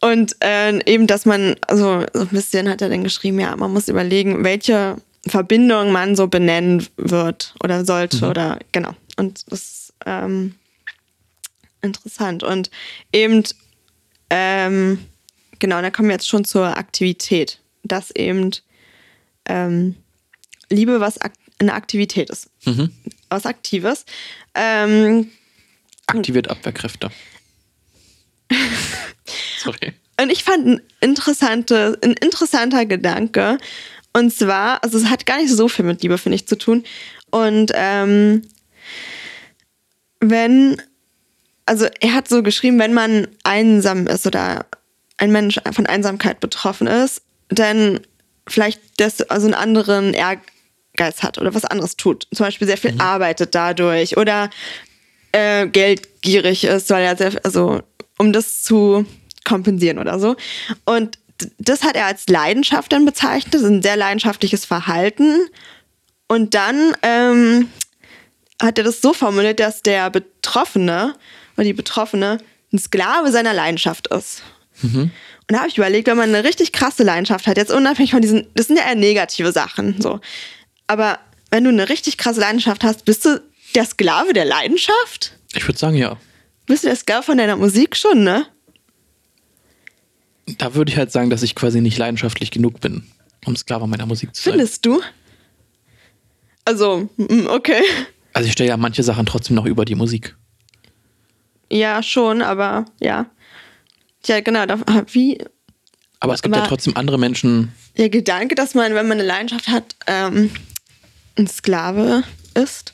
Und äh, eben, dass man, also so ein bisschen hat er dann geschrieben, ja, man muss überlegen, welche Verbindung man so benennen wird oder sollte oder genau. Und das ist ähm, interessant. Und eben, ähm, genau, da kommen wir jetzt schon zur Aktivität. Dass eben ähm, Liebe was ak eine Aktivität ist. Was Aktives. Ähm, Aktiviert Abwehrkräfte. Sorry. Und ich fand ein, interessante, ein interessanter Gedanke. Und zwar, also es hat gar nicht so viel mit Liebe, finde ich, zu tun. Und ähm, wenn, also er hat so geschrieben, wenn man einsam ist oder ein Mensch von Einsamkeit betroffen ist, dann vielleicht das, also einen anderen Ehrgeiz hat oder was anderes tut. Zum Beispiel sehr viel arbeitet dadurch oder äh, geldgierig ist, weil er sehr, also um das zu kompensieren oder so. Und das hat er als Leidenschaft dann bezeichnet, das ist ein sehr leidenschaftliches Verhalten. Und dann ähm, hat er das so formuliert, dass der Betroffene oder die Betroffene ein Sklave seiner Leidenschaft ist. Und da habe ich überlegt, wenn man eine richtig krasse Leidenschaft hat, jetzt unabhängig von diesen, das sind ja eher negative Sachen, so. Aber wenn du eine richtig krasse Leidenschaft hast, bist du der Sklave der Leidenschaft? Ich würde sagen, ja. Bist du der Sklave von deiner Musik schon, ne? Da würde ich halt sagen, dass ich quasi nicht leidenschaftlich genug bin, um Sklave meiner Musik zu sein. Findest du? Also, mm, okay. Also ich stelle ja manche Sachen trotzdem noch über die Musik. Ja, schon, aber ja. Ja, genau. Da, wie Aber es gibt ja trotzdem andere Menschen, der Gedanke, dass man, wenn man eine Leidenschaft hat, ähm, ein Sklave ist.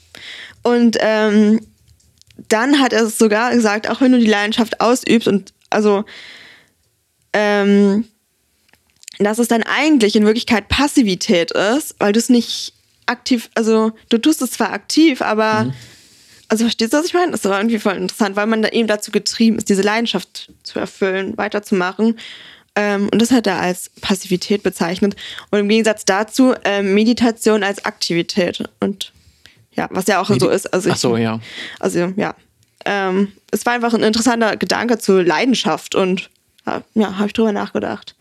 Und ähm, dann hat er es sogar gesagt, auch wenn du die Leidenschaft ausübst und also ähm, dass es dann eigentlich in Wirklichkeit Passivität ist, weil du es nicht aktiv, also du tust es zwar aktiv, aber also verstehst du, was ich meine? Das war irgendwie voll interessant, weil man da eben dazu getrieben ist, diese Leidenschaft zu erfüllen, weiterzumachen. Ähm, und das hat er als Passivität bezeichnet. Und im Gegensatz dazu ähm, Meditation als Aktivität. Und ja, was ja auch Medi- so ist. Also Ach so, ja. Also ja. Ähm, es war einfach ein interessanter Gedanke zur Leidenschaft und ja, habe ich drüber nachgedacht.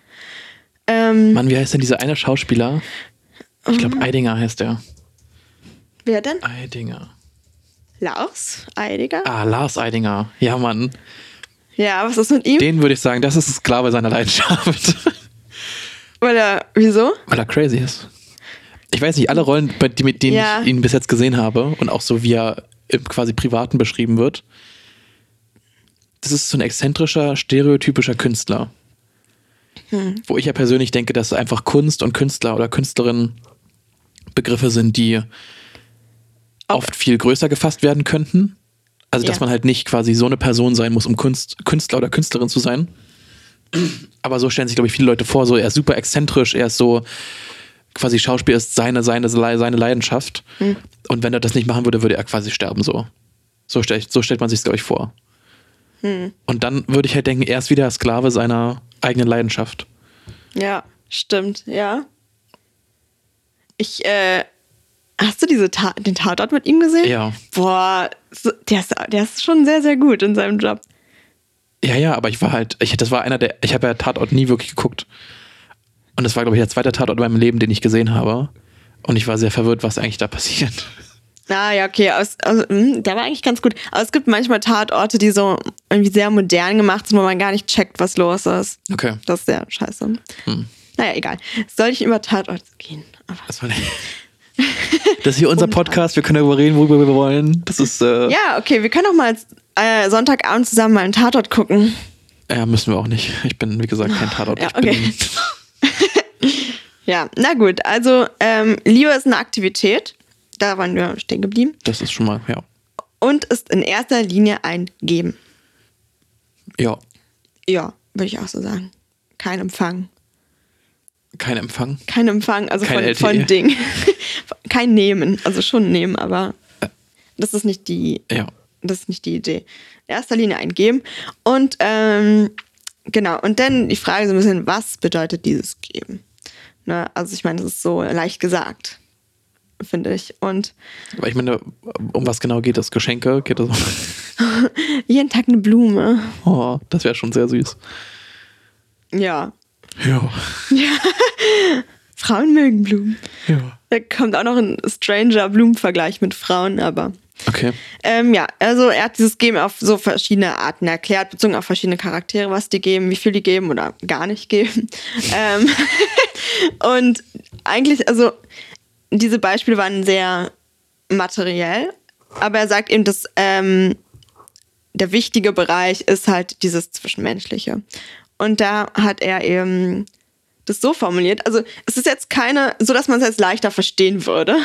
Ähm, Mann, wie heißt denn dieser eine Schauspieler? Ich glaube, Eidinger heißt der. wer denn? Eidinger. Lars Eidiger? Ah, Lars Eidinger. Ja, Mann. Ja, was ist mit ihm? Den würde ich sagen, das ist ein Sklave seiner Leidenschaft. Weil er, wieso? Weil er crazy ist. Ich weiß nicht, alle Rollen, die, mit denen Ja. ich ihn bis jetzt gesehen habe und auch so wie er im quasi Privaten beschrieben wird, das ist so ein exzentrischer, stereotypischer Künstler. Hm. Wo ich ja persönlich denke, dass einfach Kunst und Künstler oder Künstlerin Begriffe sind, die oft viel größer gefasst werden könnten. Also, dass Ja. man halt nicht quasi so eine Person sein muss, um Kunst, Künstler oder Künstlerin zu sein. Aber so stellen sich, glaube ich, viele Leute vor, so er ist super exzentrisch, er ist so quasi Schauspiel ist seine, seine, seine Leidenschaft. Und wenn er das nicht machen würde, würde er quasi sterben so. So, stell, so stellt man sich glaube ich, vor. Und dann würde ich halt denken, er ist wieder Sklave seiner eigenen Leidenschaft. Ja, stimmt, ja. Ich, äh, hast du diese Ta den Tatort mit ihm gesehen? Ja. Boah, der, ist, der ist schon sehr, sehr gut in seinem Job. Ja, ja, aber ich war halt, ich, das war einer der, ich habe ja Tatort nie wirklich geguckt. Und das war, glaube ich, der zweite Tatort in meinem Leben, den ich gesehen habe. Und ich war sehr verwirrt, was eigentlich da passiert. Ah, ja, okay. Aus, also, der war eigentlich ganz gut. Aber es gibt manchmal Tatorte, die so irgendwie sehr modern gemacht sind, wo man gar nicht checkt, was los ist. Okay. Das ist sehr scheiße. Naja, egal. Soll ich über Tatort gehen? Aber, Das war Das ist hier unser Podcast, wir können darüber reden, worüber wir wollen. Das ist. Äh, Ja, okay, wir können doch mal äh, Sonntagabend zusammen mal einen Tatort gucken. ja, müssen wir auch nicht. Ich bin, wie gesagt, kein Tatort. Ja, okay. Ja, na gut. Also, ähm, Liebe ist eine Aktivität. Da waren wir stehen geblieben. Das ist schon mal, ja. Und ist in erster Linie ein Geben. Ja. Ja, würde ich auch so sagen. Kein Empfang. Kein Empfang. Kein Empfang, also Kein von, LTE. von Ding. Kein Nehmen. Also schon nehmen, aber das ist nicht die, Ja. das ist nicht die Idee. In erster Linie ein Geben. Und ähm, genau, und dann die Frage so ein bisschen, was bedeutet dieses Geben? Ne? Also ich meine, das ist so leicht gesagt, finde ich. Und Aber ich meine, um was genau geht das? Geschenke? Geht das? jeden Tag eine Blume. Oh, das wäre schon sehr süß. Ja. Ja. Frauen mögen Blumen. Ja. Da kommt auch noch ein stranger Blumenvergleich mit Frauen, aber. Okay. Ähm, ja, also er hat dieses Geben auf so verschiedene Arten erklärt, bezogen auf verschiedene Charaktere, was die geben, wie viel die geben oder gar nicht geben. ähm, und eigentlich, also diese Beispiele waren sehr materiell, aber er sagt eben, dass ähm, der wichtige Bereich ist halt dieses Zwischenmenschliche. Und da hat er eben das so formuliert. Also es ist jetzt keine, so dass man es jetzt leichter verstehen würde,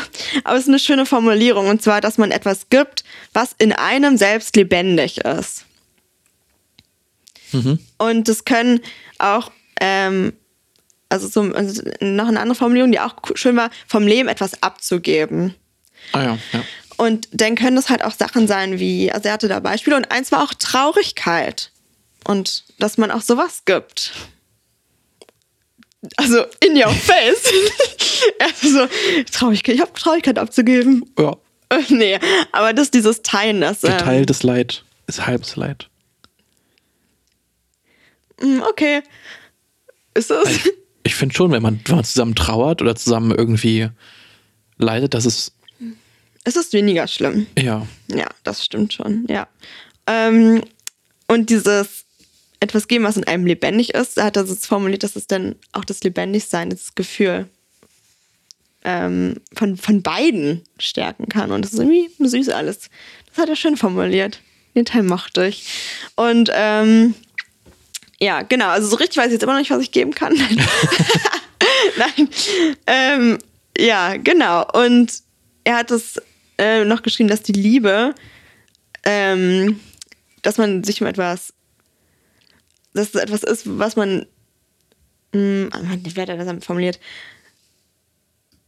aber es ist eine schöne Formulierung und zwar, dass man etwas gibt, was in einem selbst lebendig ist. Und das können auch, ähm, also, so, also noch eine andere Formulierung, die auch schön war, vom Leben etwas abzugeben. Ah ja, ja. Und dann können das halt auch Sachen sein wie, also er hatte da Beispiele und eins war auch Traurigkeit. Und dass man auch sowas gibt. Also in your face. also so, Traurigkeit, ich habe Traurigkeit abzugeben. Ja. Nee, aber das ist dieses Teilen, das. Ähm, Geteiltes Leid ist halbes Leid. mm, okay. Ist es? Ich, ich finde schon, wenn man, wenn man zusammen trauert oder zusammen irgendwie leidet, das ist, Es ist weniger schlimm. ja, Ja, das stimmt schon, ja. Ähm, und dieses etwas geben, was in einem lebendig ist, da hat er so formuliert, dass es dann auch das Lebendigsein, das Gefühl ähm, von, von beiden stärken kann. Und das ist irgendwie süß alles. Das hat er schön formuliert. Den Teil mochte ich. Und ähm, ja, genau. Also so richtig weiß ich jetzt immer noch nicht, was ich geben kann. Nein. Ähm, ja, genau. Und er hat es äh, noch geschrieben, dass die Liebe, ähm, dass man sich um etwas, dass es etwas ist, was man, mh, wie hat er das formuliert?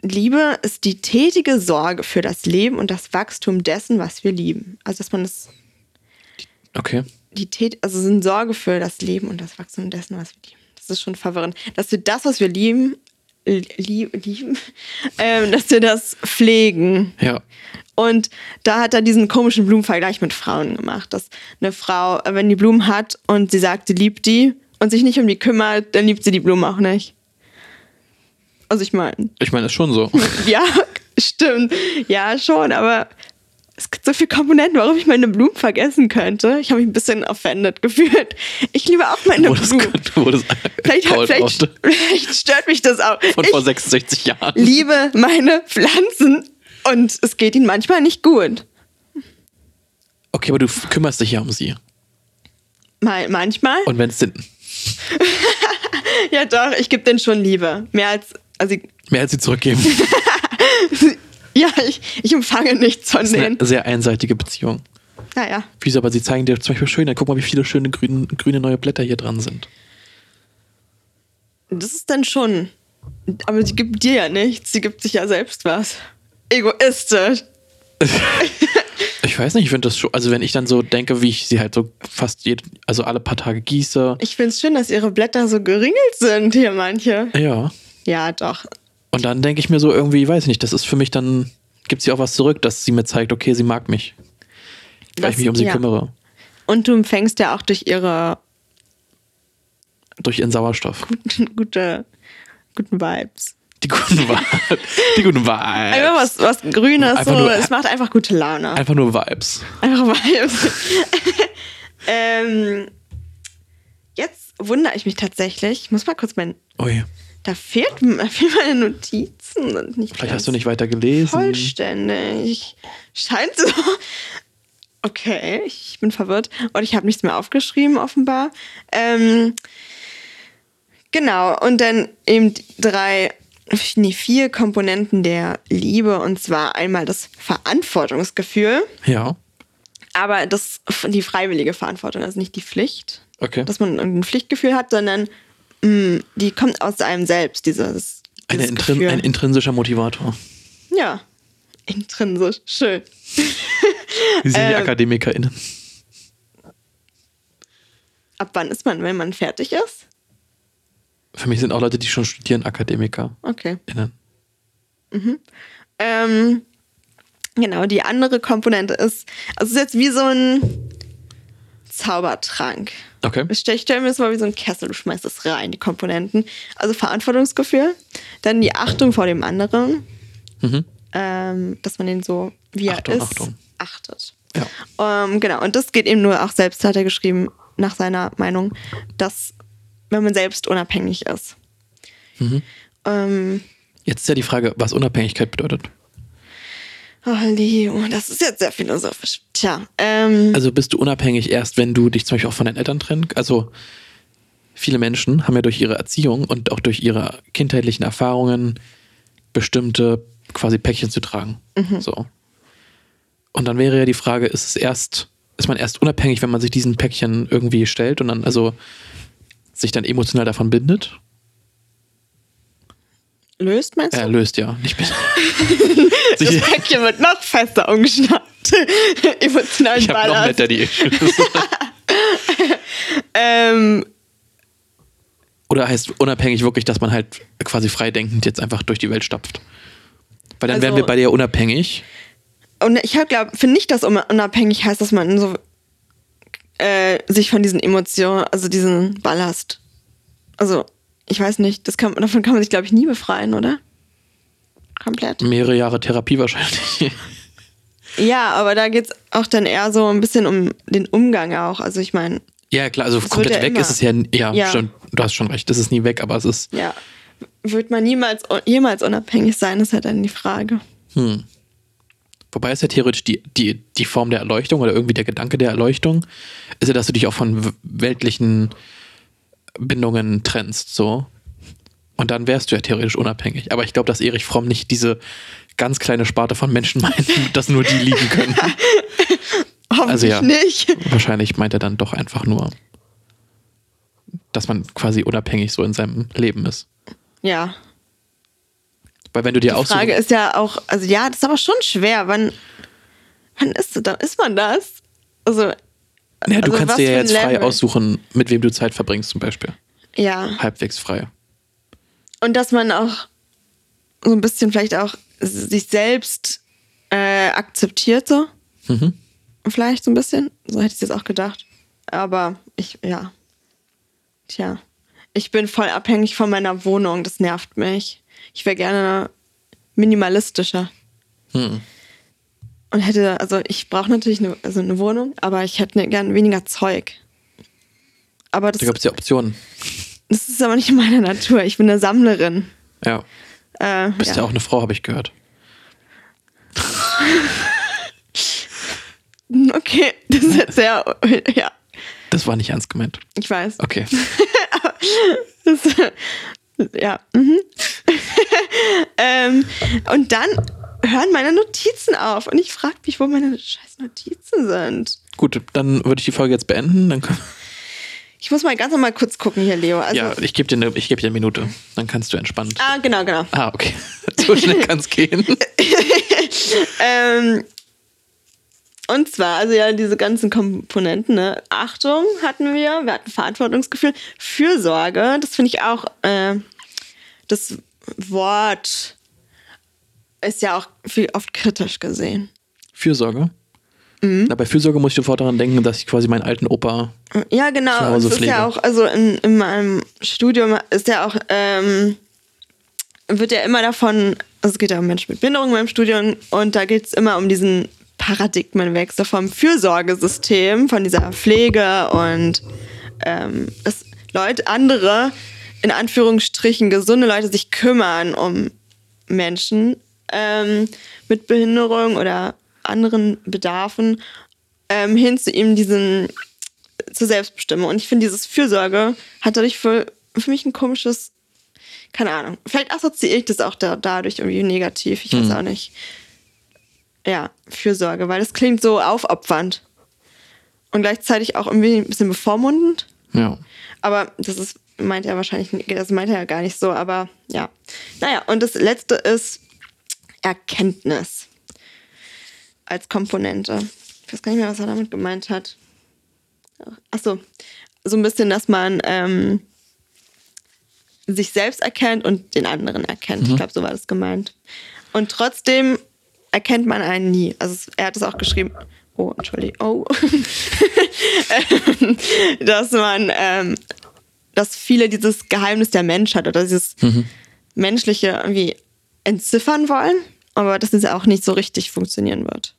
Liebe ist die tätige Sorge für das Leben und das Wachstum dessen, was wir lieben. Also, dass man es okay. die Tät also sind Sorge für das Leben und das Wachstum dessen, was wir lieben. Das ist schon verwirrend. Dass wir das, was wir lieben, lieb, lieben, ähm, dass wir das pflegen. Ja. Und da hat er diesen komischen Blumenvergleich mit Frauen gemacht, dass eine Frau, äh, wenn die Blumen hat und sie sagt, sie liebt die und sich nicht um die kümmert, dann liebt sie die Blumen auch nicht. Also ich meine, Ich meine, ist schon so. ja, stimmt. Ja, schon, aber es gibt so viele Komponenten, warum ich meine Blumen vergessen könnte. Ich habe mich ein bisschen offended gefühlt. Ich liebe auch meine Wo das, Blumen. wo das Vielleicht, hat, vielleicht, vielleicht stört mich das auch. von ich vor 66 Jahren. liebe meine Pflanzen und es geht ihnen manchmal nicht gut. Okay, aber du kümmerst dich ja um sie. Mal, manchmal. Und wenn es denn Ja, doch, ich gebe denen schon Liebe. Mehr als. Also, mehr als sie zurückgeben, ja, ich, ich empfange nichts von das ist denen. eine sehr einseitige Beziehung. Naja. Wieso, aber sie zeigen dir zum Beispiel schön, guck mal, wie viele schöne grüne, grüne neue Blätter hier dran sind. Das ist dann schon. Aber sie gibt dir ja nichts. Sie gibt sich ja selbst was. Egoistisch. Ich weiß nicht, ich finde das schon, also wenn ich dann so denke, wie ich sie halt so fast jede, also alle paar Tage gieße. Ich finde es schön, dass ihre Blätter so geringelt sind, hier manche. Ja. Ja, doch. Und dann denke ich mir so irgendwie, weiß ich nicht, das ist für mich dann, gibt sie auch was zurück, dass sie mir zeigt, okay, sie mag mich. Weil Das- ich mich um sie ja. kümmere. Und du empfängst ja auch durch ihre Durch ihren Sauerstoff. gute, guten Vibes. Die guten Vibes. Die guten Einfach Vibes. was, was Grünes, Einfach so, nur- es macht einfach gute Laune. Einfach nur Vibes. Einfach Vibes. ähm, jetzt wundere ich mich tatsächlich. Ich muss mal kurz mein Ui. Da fehlt, mir fehlen meine Notizen. Sind nicht Vielleicht hast du nicht weiter gelesen. Vollständig. Scheint so. Okay, ich bin verwirrt. Und ich habe nichts mehr aufgeschrieben, offenbar. Ähm, genau, und dann eben die drei, nee, vier Komponenten der Liebe. Und zwar einmal das Verantwortungsgefühl, Ja. aber das, die freiwillige Verantwortung, also nicht die Pflicht Okay. dass man ein Pflichtgefühl hat, sondern mh, die kommt aus einem selbst, dieses, dieses intrin ein intrinsischer Motivator. ja, intrinsisch, schön. Wie sind die Ähm. AkademikerInnen? Ab wann ist man, wenn man fertig ist? Für mich sind auch Leute, die schon studieren, AkademikerInnen. Okay. Ähm, genau, die andere Komponente ist, also es ist jetzt wie so ein Zaubertrank. Okay. Ich stelle stell mir das mal wie so ein Kessel, du schmeißt das rein, die Komponenten. Also Verantwortungsgefühl, dann die Achtung vor dem anderen, Mhm. ähm, dass man den so, wie Achtung, er ist, Achtung. achtet. Ja. Ähm, genau, und das geht eben nur auch selbst, hat er geschrieben, nach seiner Meinung, dass, wenn man selbst unabhängig ist. Mhm. Ähm, Jetzt ist ja die Frage, was Unabhängigkeit bedeutet. oh, Leo, das ist jetzt sehr philosophisch. Tja, ähm, Also bist du unabhängig erst, wenn du dich zum Beispiel auch von deinen Eltern trennst? Also viele Menschen haben ja durch ihre Erziehung und auch durch ihre kindheitlichen Erfahrungen bestimmte quasi Päckchen zu tragen. So. Und dann wäre ja die Frage, ist es erst, ist man erst unabhängig, wenn man sich diesen Päckchen irgendwie stellt und dann also sich dann emotional davon bindet? löst meinst du? Er löst ja, nicht mehr. das Päckchen wird noch fester umgeschnappt. Emotional ich habe noch Ballast. nicht Daddy. Ähm, Oder heißt unabhängig wirklich, dass man halt quasi freidenkend jetzt einfach durch die Welt stapft? Weil dann Also- wären wir beide ja unabhängig. Und ich glaube, finde nicht, dass unabhängig heißt, dass man so äh, sich von diesen Emotionen, also diesen Ballast, also ich weiß nicht, das kann, davon kann man sich, glaube ich, nie befreien, oder? Komplett. Mehrere Jahre Therapie wahrscheinlich. Ja, aber da geht es auch dann eher so ein bisschen um den Umgang auch. Also ich meine, ja, klar, also komplett ja weg immer. ist es ja. Ja, Ja. stimmt. Du hast schon recht. Das ist nie weg, aber es ist. ja, wird man niemals jemals unabhängig sein, ist halt dann die Frage. Wobei es ja theoretisch die, die, die Form der Erleuchtung oder irgendwie der Gedanke der Erleuchtung ist ja, dass du dich auch von weltlichen Bindungen trennst, so. Und dann wärst du ja theoretisch unabhängig. Aber ich glaube, dass Erich Fromm nicht diese ganz kleine Sparte von Menschen meint, dass nur die lieben können. Hoffentlich Also ja. nicht. Wahrscheinlich meint er dann doch einfach nur, dass man quasi unabhängig so in seinem Leben ist. Ja. Weil wenn du dir Die aussuchen, Frage ist ja auch, also ja, das ist aber schon schwer. Wann, wann ist, da, ist man das? Also, ja, du also kannst dir ja jetzt frei aussuchen, mit wem du Zeit verbringst zum Beispiel. ja. Halbwegs frei. Und dass man auch so ein bisschen vielleicht auch sich selbst äh, akzeptiert, so. Mhm. Vielleicht so ein bisschen. So hätte ich es jetzt auch gedacht. Aber ich, ja. Tja. Ich bin voll abhängig von meiner Wohnung. Das nervt mich. Ich wäre gerne minimalistischer. Hm. Und hätte, also ich brauche natürlich eine, also eine Wohnung, aber ich hätte ne, gern weniger Zeug. Aber das, Da gibt es ja Optionen. das ist aber nicht in meiner Natur. Ich bin eine Sammlerin. Ja. Äh, Bist ja. ja. auch eine Frau, habe ich gehört. Okay, das ist jetzt sehr, ja, Das war nicht ernst gemeint. ich weiß. Okay. Das, ja. Mhm. ähm, und dann hören meine Notizen auf und ich frage mich, wo meine scheiß Notizen sind. Gut, dann würde ich die Folge jetzt beenden. Dann Ich muss mal ganz noch mal kurz gucken hier, Leo. Also, ja, ich gebe dir, eine- ich geb dir eine Minute. Dann kannst du entspannt. Ah, genau, genau. Ah, okay. So schnell kann es gehen. Ähm, und zwar, also ja, diese ganzen Komponenten, ne? Achtung hatten wir, wir hatten Verantwortungsgefühl, Fürsorge, das finde ich auch, äh, das Wort ist ja auch viel oft kritisch gesehen. Fürsorge. Mhm. Na, bei Fürsorge muss ich sofort daran denken, dass ich quasi meinen alten Opa. Ja, genau. Zu Hause ist Pflege. ja auch, also in, in meinem Studium ist ja auch, ähm, wird ja immer davon, also es geht ja um Menschen mit Behinderung in meinem Studium und da geht es immer um diesen Paradigmenwechsel vom Fürsorgesystem, von dieser Pflege und ähm, dass Leute, andere in Anführungsstrichen gesunde Leute sich kümmern um Menschen ähm, mit Behinderung oder anderen Bedarfen ähm, hin zu ihm diesen zur Selbstbestimmung. Und ich finde, dieses Fürsorge hat dadurch für, für mich ein komisches, keine Ahnung, vielleicht assoziiere ich das auch da, dadurch irgendwie negativ. Ich weiß auch nicht. Ja, Fürsorge, weil das klingt so aufopfernd. Und gleichzeitig auch irgendwie ein bisschen bevormundend. Ja. Aber das ist, meint er wahrscheinlich, das meint er ja gar nicht so, aber ja. Naja, und das letzte ist Erkenntnis als Komponente. Ich weiß gar nicht mehr, was er damit gemeint hat. Achso, so ein bisschen, dass man ähm, sich selbst erkennt und den anderen erkennt. Ich glaube, so war das gemeint. Und trotzdem erkennt man einen nie. Also er hat es auch geschrieben. Oh, Entschuldigung. Oh. Ähm, dass man, ähm, dass viele dieses Geheimnis der Menschheit oder dieses menschliche irgendwie entziffern wollen, aber dass es auch nicht so richtig funktionieren wird.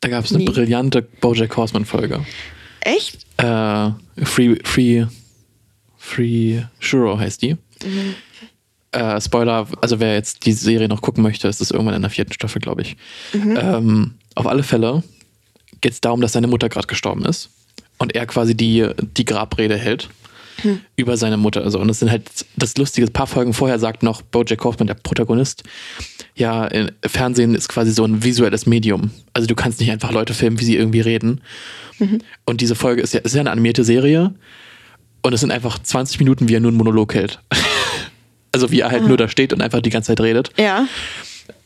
Da gab es eine brillante Bojack Horseman-Folge. Echt? Äh, Free, Free, Free Shuro heißt die. Äh, Spoiler, also wer jetzt die Serie noch gucken möchte, ist es irgendwann in der vierten Staffel, glaube ich. Ähm, auf alle Fälle geht es darum, dass seine Mutter gerade gestorben ist und er quasi die, die Grabrede hält über seine Mutter. Also, und das sind halt das Lustige, ein paar Folgen vorher sagt noch Bojack Horseman, der Protagonist, ja, Fernsehen ist quasi so ein visuelles Medium. Also du kannst nicht einfach Leute filmen, wie sie irgendwie reden. Und diese Folge ist ja, ist ja eine animierte Serie und es sind einfach 20 Minuten, wie er nur einen Monolog hält. also wie er halt nur da steht und einfach die ganze Zeit redet. Ja.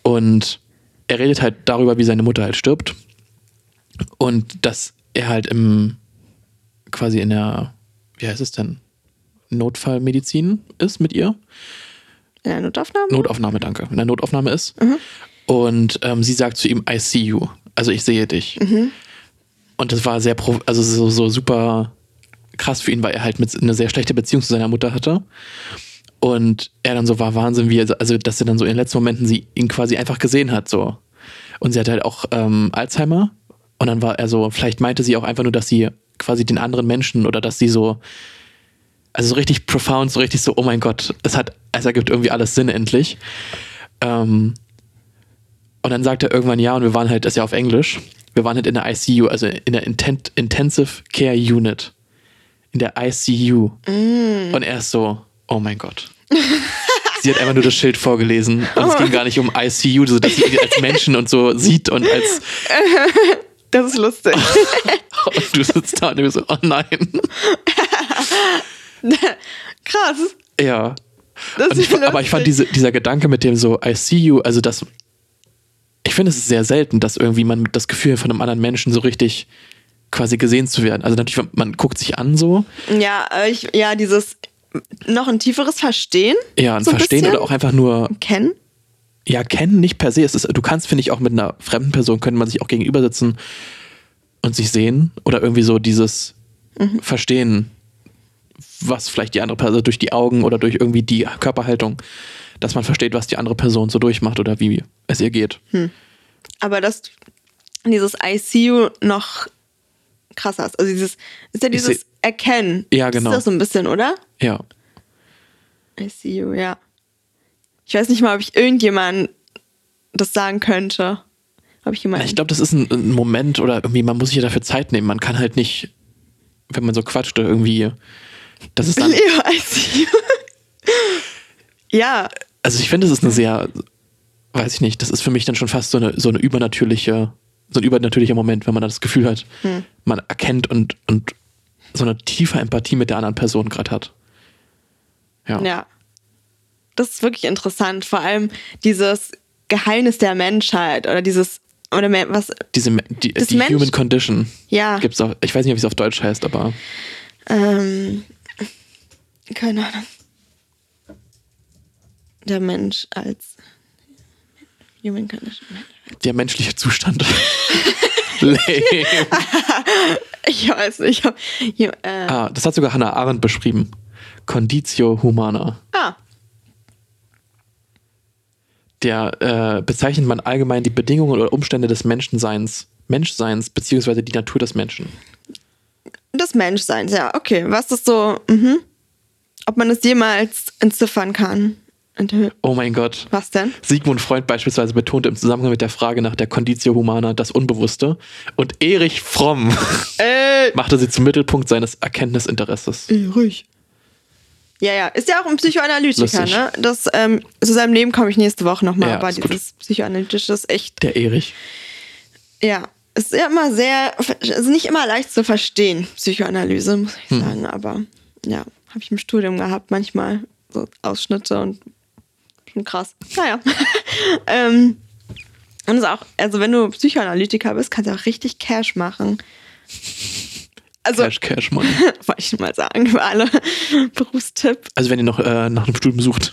Und er redet halt darüber, wie seine Mutter halt stirbt. Und dass er halt im, quasi in der, wie heißt es denn? Notfallmedizin ist mit ihr. In der Notaufnahme? Notaufnahme, danke. In der Notaufnahme ist. Und ähm, sie sagt zu ihm, I see you. Also ich sehe dich. Und das war sehr, pro also so, so super krass für ihn, weil er halt mit eine sehr schlechte Beziehung zu seiner Mutter hatte. Und er dann so war Wahnsinn, wie er, also dass er dann so in den letzten Momenten sie ihn quasi einfach gesehen hat, so. Und sie hatte halt auch ähm, Alzheimer. Und dann war er so, vielleicht meinte sie auch einfach nur, dass sie quasi den anderen Menschen oder dass sie so, also so richtig profound, so richtig so, oh mein Gott, es hat, es ergibt irgendwie alles Sinn endlich. Ähm, und dann sagt er irgendwann ja, und wir waren halt, das ist ja auf Englisch, wir waren halt in der ICU, also in der Intent Intensive Care Unit. In der ICU. Und er ist so, oh mein Gott. Sie hat einfach nur das Schild vorgelesen und es ging gar nicht um ICU, so dass sie ihn als Menschen und so sieht und als Das ist lustig. und du sitzt da und du so, oh nein. Krass. Ja. Ich, aber ich fand diese, dieser Gedanke mit dem so, I see you, also das, ich finde es sehr selten, dass irgendwie man das Gefühl von einem anderen Menschen so richtig quasi gesehen zu werden. Also natürlich, man guckt sich an so, Ja, äh, ich, ja, dieses noch ein tieferes Verstehen. ja, ein so ein Verstehen bisschen. oder auch einfach nur, Kennen. ja, kennen nicht per se. Es ist, du kannst, finde ich, auch mit einer fremden Person, könnte man sich auch gegenüber sitzen und sich sehen oder irgendwie so dieses Verstehen, was vielleicht die andere Person durch die Augen oder durch irgendwie die Körperhaltung, dass man versteht, was die andere Person so durchmacht oder wie es ihr geht. Aber dass dieses ICU noch krasser ist. Also dieses, ist ja dieses Erkennen. Ja, genau. Ist das so ein bisschen, oder? Ja. ICU, ja. Ich weiß nicht mal, ob ich irgendjemand das sagen könnte. Ob ich jemanden. Ich glaube, das ist ein, ein Moment oder irgendwie, man muss sich ja dafür Zeit nehmen. Man kann halt nicht, wenn man so quatscht, oder irgendwie, das ist dann, Leo ICU. ja, also ich finde, das ist eine sehr, weiß ich nicht, das ist für mich dann schon fast so eine, so eine übernatürliche, so ein übernatürlicher Moment, wenn man das Gefühl hat, man erkennt und, und so eine tiefe Empathie mit der anderen Person gerade hat. Ja. ja. Das ist wirklich interessant. Vor allem dieses Geheimnis der Menschheit oder dieses, oder was, Diese, die, Das die Mensch- Human Condition ja, gibt's auch, ich weiß nicht, ob es auf Deutsch heißt, aber ähm, keine Ahnung. Der Mensch als Human Condition. der menschliche Zustand. Ich weiß nicht. Ju- Äh, Ah, das hat sogar Hannah Arendt beschrieben. Conditio humana. ah, Der äh, bezeichnet man allgemein die Bedingungen oder Umstände des Menschenseins, Menschseins beziehungsweise die Natur des Menschen. des Menschseins, ja, okay. Was ist so, mhm. ob man es jemals entziffern kann. Oh mein Gott. Was denn? Sigmund Freud beispielsweise betonte im Zusammenhang mit der Frage nach der Conditio Humana das Unbewusste und Erich Fromm Äh, machte sie zum Mittelpunkt seines Erkenntnisinteresses. ruhig. Ja, ja, ist ja auch ein Psychoanalytiker, Lustig. ne? Das, ähm, zu seinem Leben komme ich nächste Woche nochmal, Ja, aber ist gut. dieses Psychoanalytische ist echt, Der Erich. ja, ist ja immer sehr, also nicht immer leicht zu verstehen, Psychoanalyse, muss ich Hm. sagen, aber ja, habe ich im Studium gehabt, manchmal so Ausschnitte und schon krass. Naja. ähm, und es ist auch, also wenn du Psychoanalytiker bist, kannst du auch richtig Cash machen. Also, Cash, Cash, Mann. wollte ich mal sagen, für alle Berufstipp. Also wenn ihr noch äh, nach einem Studium sucht.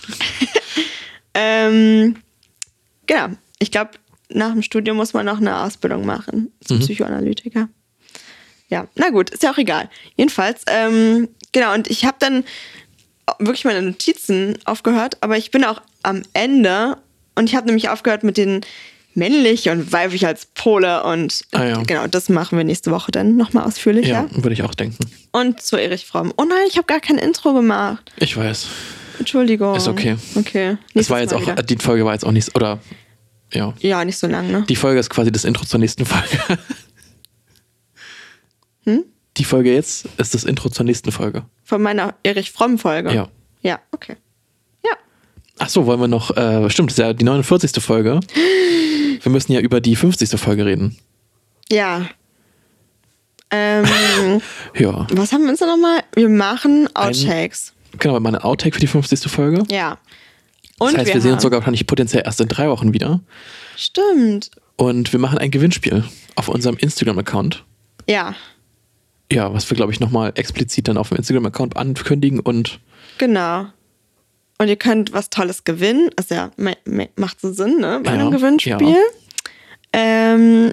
Ähm, genau. Ich glaube, nach dem Studium muss man noch eine Ausbildung machen zum Psychoanalytiker. Ja, na gut, ist ja auch egal. Jedenfalls, ähm, genau, und ich habe dann wirklich meine Notizen aufgehört, aber ich bin auch am Ende und ich habe nämlich aufgehört mit den männlich und weiblich als Pole und Ah, ja. genau, das machen wir nächste Woche dann nochmal ausführlicher. Ja, würde ich auch denken. Und zu Erich Fromm. Oh nein, ich habe gar kein Intro gemacht. Ich weiß. Entschuldigung. Ist okay. Okay. Es war jetzt Mal auch, wieder. die Folge war jetzt auch nicht, oder, ja. Ja, nicht so lang, ne? Die Folge ist quasi das Intro zur nächsten Folge. Hm? Die Folge jetzt ist das Intro zur nächsten Folge. Von meiner Erich Fromm-Folge. Ja. Ja, okay. Ja. Ach so, wollen wir noch, äh, stimmt, das ist ja die 49. Folge. Wir müssen ja über die 50. Folge reden. Ja. Ähm, Ja. was haben wir uns da nochmal? Wir machen Outtakes. Genau, wir machen einen Outtake für die 50. Folge. Ja. Und das heißt, wir, wir sehen uns sogar wahrscheinlich potenziell erst in drei Wochen wieder. Stimmt. Und wir machen ein Gewinnspiel auf unserem Instagram-Account. Ja, Ja, was wir, glaube ich, nochmal explizit dann auf dem Instagram-Account ankündigen und genau. Und ihr könnt was Tolles gewinnen. Also ja, ma- ma- macht so Sinn, ne? Bei Ja, einem Gewinnspiel. ja. Ähm,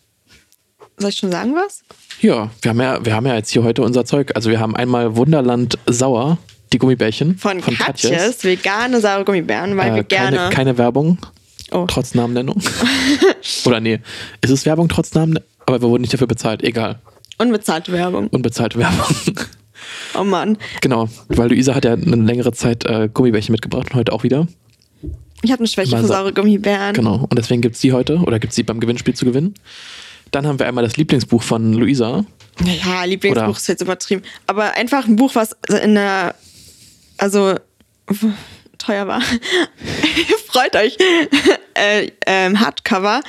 soll ich schon sagen was? ja, wir haben ja, wir haben ja jetzt hier heute unser Zeug. Also wir haben einmal Wunderland Sauer, die Gummibärchen Von, Katjes, vegane saure Gummibären, weil wir Äh, gerne. keine, keine Werbung, oh. trotz Namennennung. Oder nee, ist es Werbung trotz Namen? Aber wir wurden nicht dafür bezahlt, egal. Unbezahlte Werbung. Unbezahlte Werbung. Oh Mann. genau, weil Luisa hat ja eine längere Zeit äh, Gummibärchen mitgebracht und heute auch wieder. Ich habe eine Schwäche Mal für sa- saure Gummibären. Genau, und deswegen gibt es die heute oder gibt es die beim Gewinnspiel zu gewinnen. Dann haben wir einmal das Lieblingsbuch von Luisa. Ja, Lieblingsbuch Oder- ist jetzt übertrieben. Aber einfach ein Buch, was in der, also teuer war. Freut euch. äh, ähm, Hardcover.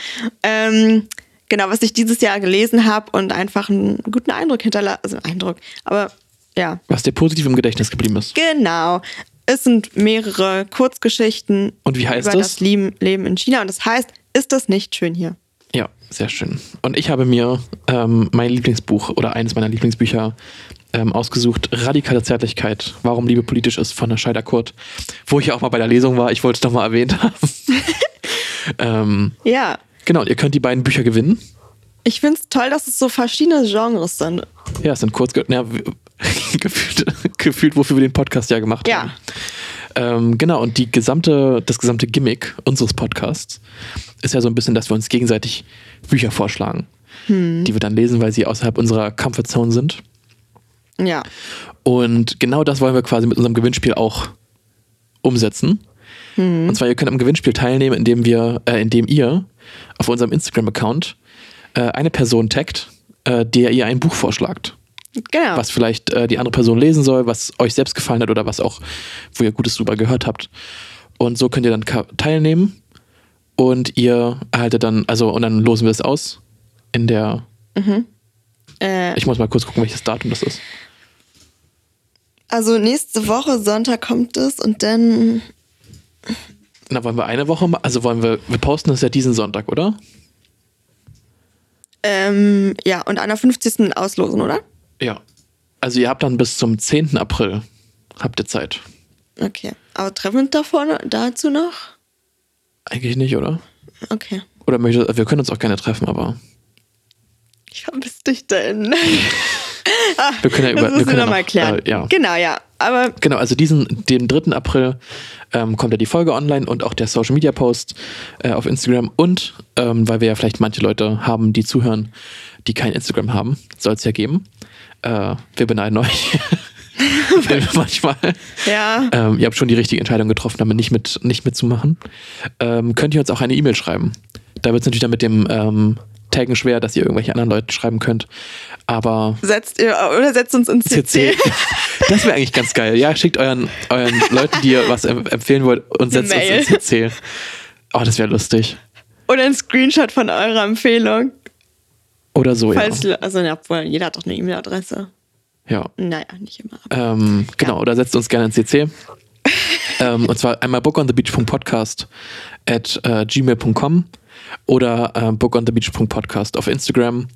Ähm, genau, was ich dieses Jahr gelesen habe und einfach einen guten Eindruck hinterlassen. Also Eindruck. Aber ja, Was dir positiv im Gedächtnis geblieben ist. genau. Es sind mehrere Kurzgeschichten Und wie heißt über das Leben Leben in China. Und das heißt, ist das nicht schön hier? Ja, sehr schön. Und ich habe mir ähm, mein Lieblingsbuch oder eines meiner Lieblingsbücher ähm, ausgesucht, Radikale Zärtlichkeit, warum Liebe politisch ist, von der Scheider Kurt, wo ich ja auch mal bei der Lesung war, ich wollte es doch mal erwähnt haben. ähm, Ja. Genau, ihr könnt die beiden Bücher gewinnen. Ich finde es toll, dass es so verschiedene Genres sind. Ja, es sind kurz, ja, gefühlt, gefühlt, wofür wir den Podcast ja gemacht Ja. haben. Ähm, genau, und die gesamte, das gesamte Gimmick unseres Podcasts ist ja so ein bisschen, dass wir uns gegenseitig Bücher vorschlagen, Hm. die wir dann lesen, weil sie außerhalb unserer Comfortzone sind. Ja. Und genau das wollen wir quasi mit unserem Gewinnspiel auch umsetzen. Und zwar, ihr könnt am Gewinnspiel teilnehmen, indem wir, äh, indem ihr auf unserem Instagram-Account äh, eine Person taggt, äh, der ihr ein Buch vorschlagt. Genau. Was vielleicht äh, die andere Person lesen soll, was euch selbst gefallen hat oder was auch, wo ihr Gutes drüber gehört habt. Und so könnt ihr dann teilnehmen und ihr erhaltet dann, also und dann losen wir es aus in der, Äh, ich muss mal kurz gucken, welches Datum das ist. also nächste Woche Sonntag kommt es und dann Na, wollen wir eine Woche ma- Also wollen wir, wir posten das ja diesen Sonntag, oder? ähm, ja und an der 50. auslosen, oder? Ja. Also ihr habt dann bis zum 10. April, habt ihr Zeit. Okay. Aber treffen wir uns davor dazu noch? Eigentlich nicht, oder? Okay. Oder möchte, wir können uns auch gerne treffen, aber Ich vermisse dich denn. Ah, wir können ja über, das wir können wir noch mal noch, klären. Äh, ja. Genau, ja. Aber Genau, also diesen, den 3. April ähm, kommt ja die Folge online und auch der Social Media Post äh, auf Instagram. Und ähm, weil wir ja vielleicht manche Leute haben, die zuhören, die kein Instagram haben, soll es ja geben. Äh, wir beneiden euch. manchmal. Ja. Ähm, ihr habt schon die richtige Entscheidung getroffen, damit nicht, mit, nicht mitzumachen. Ähm, könnt ihr uns auch eine E-Mail schreiben. Da wird es natürlich dann mit dem ähm, Taggen schwer, dass ihr irgendwelche anderen Leute schreiben könnt. Aber Setzt ihr oder setzt uns ins CC. CC, das wäre eigentlich ganz geil. Ja, schickt euren, euren Leuten, die ihr was em- empfehlen wollt, und setzt uns Mail. ins CC. Oh, das wäre lustig. Oder ein Screenshot von eurer Empfehlung. Oder so, Falls, ja. also ja, obwohl, jeder hat doch eine E-Mail-Adresse. ja. Naja, nicht immer. Ähm, genau, oder setzt uns gerne ins CC. ähm, und zwar einmal bookonthebeach.podcast at äh, gmail.com oder äh, bookonthebeach.podcast auf Instagram.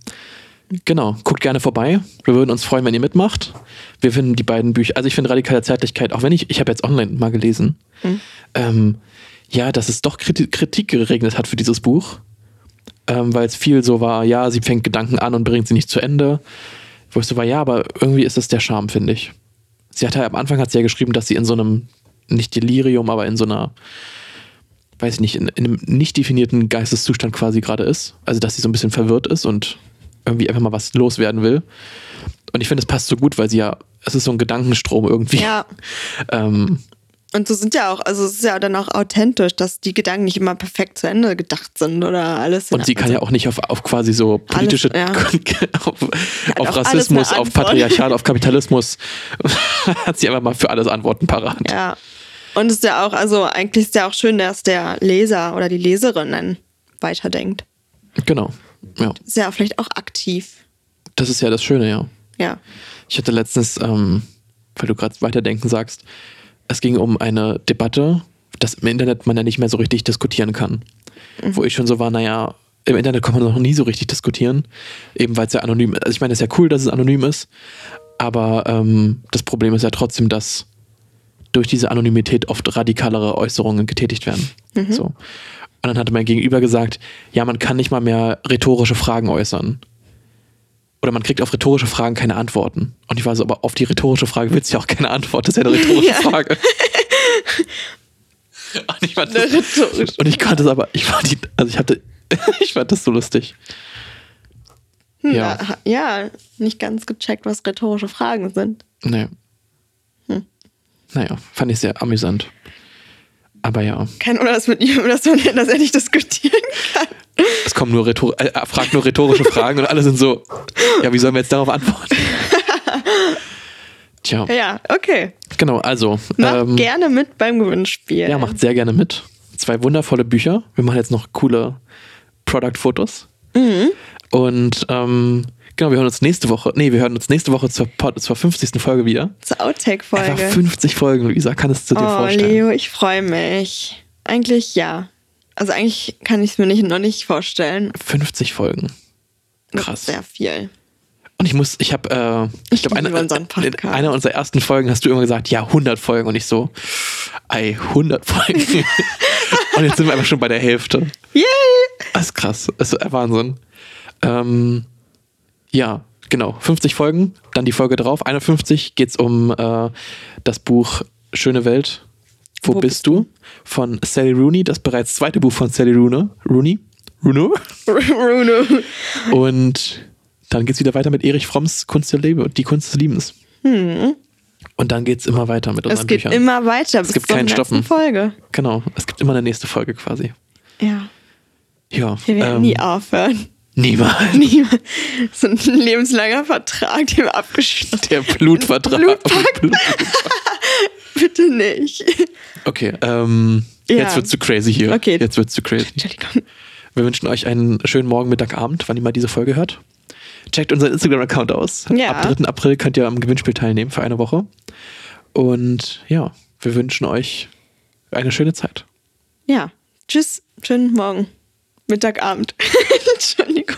Genau, guckt gerne vorbei. Wir würden uns freuen, wenn ihr mitmacht. Wir finden die beiden Bücher, also ich finde Radikale Zärtlichkeit, auch wenn ich, ich habe jetzt online mal gelesen, ähm, ja, dass es doch Kritik, Kritik geregnet hat für dieses Buch. Ähm, weil es viel so war, ja, sie fängt Gedanken an und bringt sie nicht zu Ende. Wo ich so war, ja, aber irgendwie ist das der Charme, finde ich. Sie hat ja am Anfang hat sie ja geschrieben, dass sie in so einem, nicht Delirium, aber in so einer, weiß ich nicht, in, in einem nicht definierten Geisteszustand quasi gerade ist. Also, dass sie so ein bisschen verwirrt ist und irgendwie einfach mal was loswerden will. Und ich finde, es passt so gut, weil sie ja, es ist so ein Gedankenstrom irgendwie. Ja. Ähm, Und so sind ja auch, also es ist ja dann auch authentisch, dass die Gedanken nicht immer perfekt zu Ende gedacht sind oder alles. und sie kann ja auch nicht auf, auf quasi so politische, ja. auf, auf alles Rassismus, auf Antwort. Patriarchat, auf Kapitalismus, hat sie einfach mal für alles Antworten parat. Ja. Und es ist ja auch, also eigentlich ist ja auch schön, dass der Leser oder die Leserin dann weiterdenkt. Genau. Ja. Ist ja vielleicht auch aktiv. Das ist ja das Schöne, ja. Ja. Ich hatte letztens, ähm, weil du gerade weiterdenken sagst, es ging um eine Debatte, dass im Internet man ja nicht mehr so richtig diskutieren kann. Wo ich schon so war, naja, im Internet kann man noch nie so richtig diskutieren, eben weil es ja anonym ist. Also ich meine, es ist ja cool, dass es anonym ist, aber ähm, das Problem ist ja trotzdem, dass durch diese Anonymität oft radikalere Äußerungen getätigt werden. So. Und dann hatte mein Gegenüber gesagt, ja, man kann nicht mal mehr rhetorische Fragen äußern oder man kriegt auf rhetorische Fragen keine Antworten. Und ich war so, aber auf die rhetorische Frage willst du ja auch keine Antwort. Das ist ja eine rhetorische Ja. Frage. Und ich, fand das, rhetorische und ich konnte es aber, ich fand die, also ich hatte, ich fand das so lustig. Hm, Ja. ja. ja, nicht ganz gecheckt, was rhetorische Fragen sind. Nee. Naja, fand ich sehr amüsant. Aber ja, Kein oder das mit ihm, dass, man, dass er nicht diskutieren kann. es kommen nur rhetor äh, fragt nur rhetorische Fragen und alle sind so, ja, wie sollen wir jetzt darauf antworten? Tja, Ja, okay. genau, also. Macht ähm, gerne mit beim Gewinnspiel. Ja, macht sehr gerne mit. Zwei wundervolle Bücher. Wir machen jetzt noch coole Product-Fotos. Mhm. Und ähm, genau, wir hören uns nächste Woche. Nee, wir hören uns nächste Woche zur, zur 50. Folge wieder. Zur Einfach Outtake-Folge. 50 Folgen, Luisa, kannst du dir Oh, vorstellen. Leo, ich freue mich. Eigentlich ja. Also eigentlich kann ich es mir nicht, noch nicht vorstellen. 50 Folgen. Krass. sehr viel. Und ich muss, ich habe, äh, Ich ich glaube, eine, in einer unserer ersten Folgen hast du immer gesagt, ja, 100 Folgen. Und ich so, ey, 100 Folgen. Und jetzt sind wir einfach schon bei der Hälfte. Yay! Das ist krass. Das ist Wahnsinn. Ähm, ja, genau. 50 Folgen, dann die Folge drauf. 51 geht es um äh, das Buch Schöne Welt. Wo, Wo bist du? Von Sally Rooney, das bereits zweite Buch von Sally Rooney. Rooney? Runo? Bruno. Und dann geht es wieder weiter mit Erich Fromms Kunst der Liebe und die Kunst des Liebens. Und dann geht es immer weiter mit unseren Hm. Es geht Büchern. immer weiter bis gibt zur keinen Stoppen. Folge. Genau, es gibt immer eine nächste Folge quasi. Ja. Ja. Wir werden ähm, nie aufhören. Niemals. Nie. So ein lebenslanger Vertrag, den wir abgeschlossen Der Blutvertrag. Blutpakt. Blut- Bitte nicht. Okay, ähm, Ja. jetzt wird's zu crazy hier. Okay. Jetzt wird's zu crazy. Entschuldigung. Wir wünschen euch einen schönen Morgen, Mittag, Abend, wann ihr mal diese Folge hört. Checkt unseren Instagram-Account aus. Ja. Ab 3. April könnt ihr am Gewinnspiel teilnehmen für eine Woche. Und ja, wir wünschen euch eine schöne Zeit. Ja. Tschüss. Schönen Morgen. Mittag, Abend. Entschuldigung.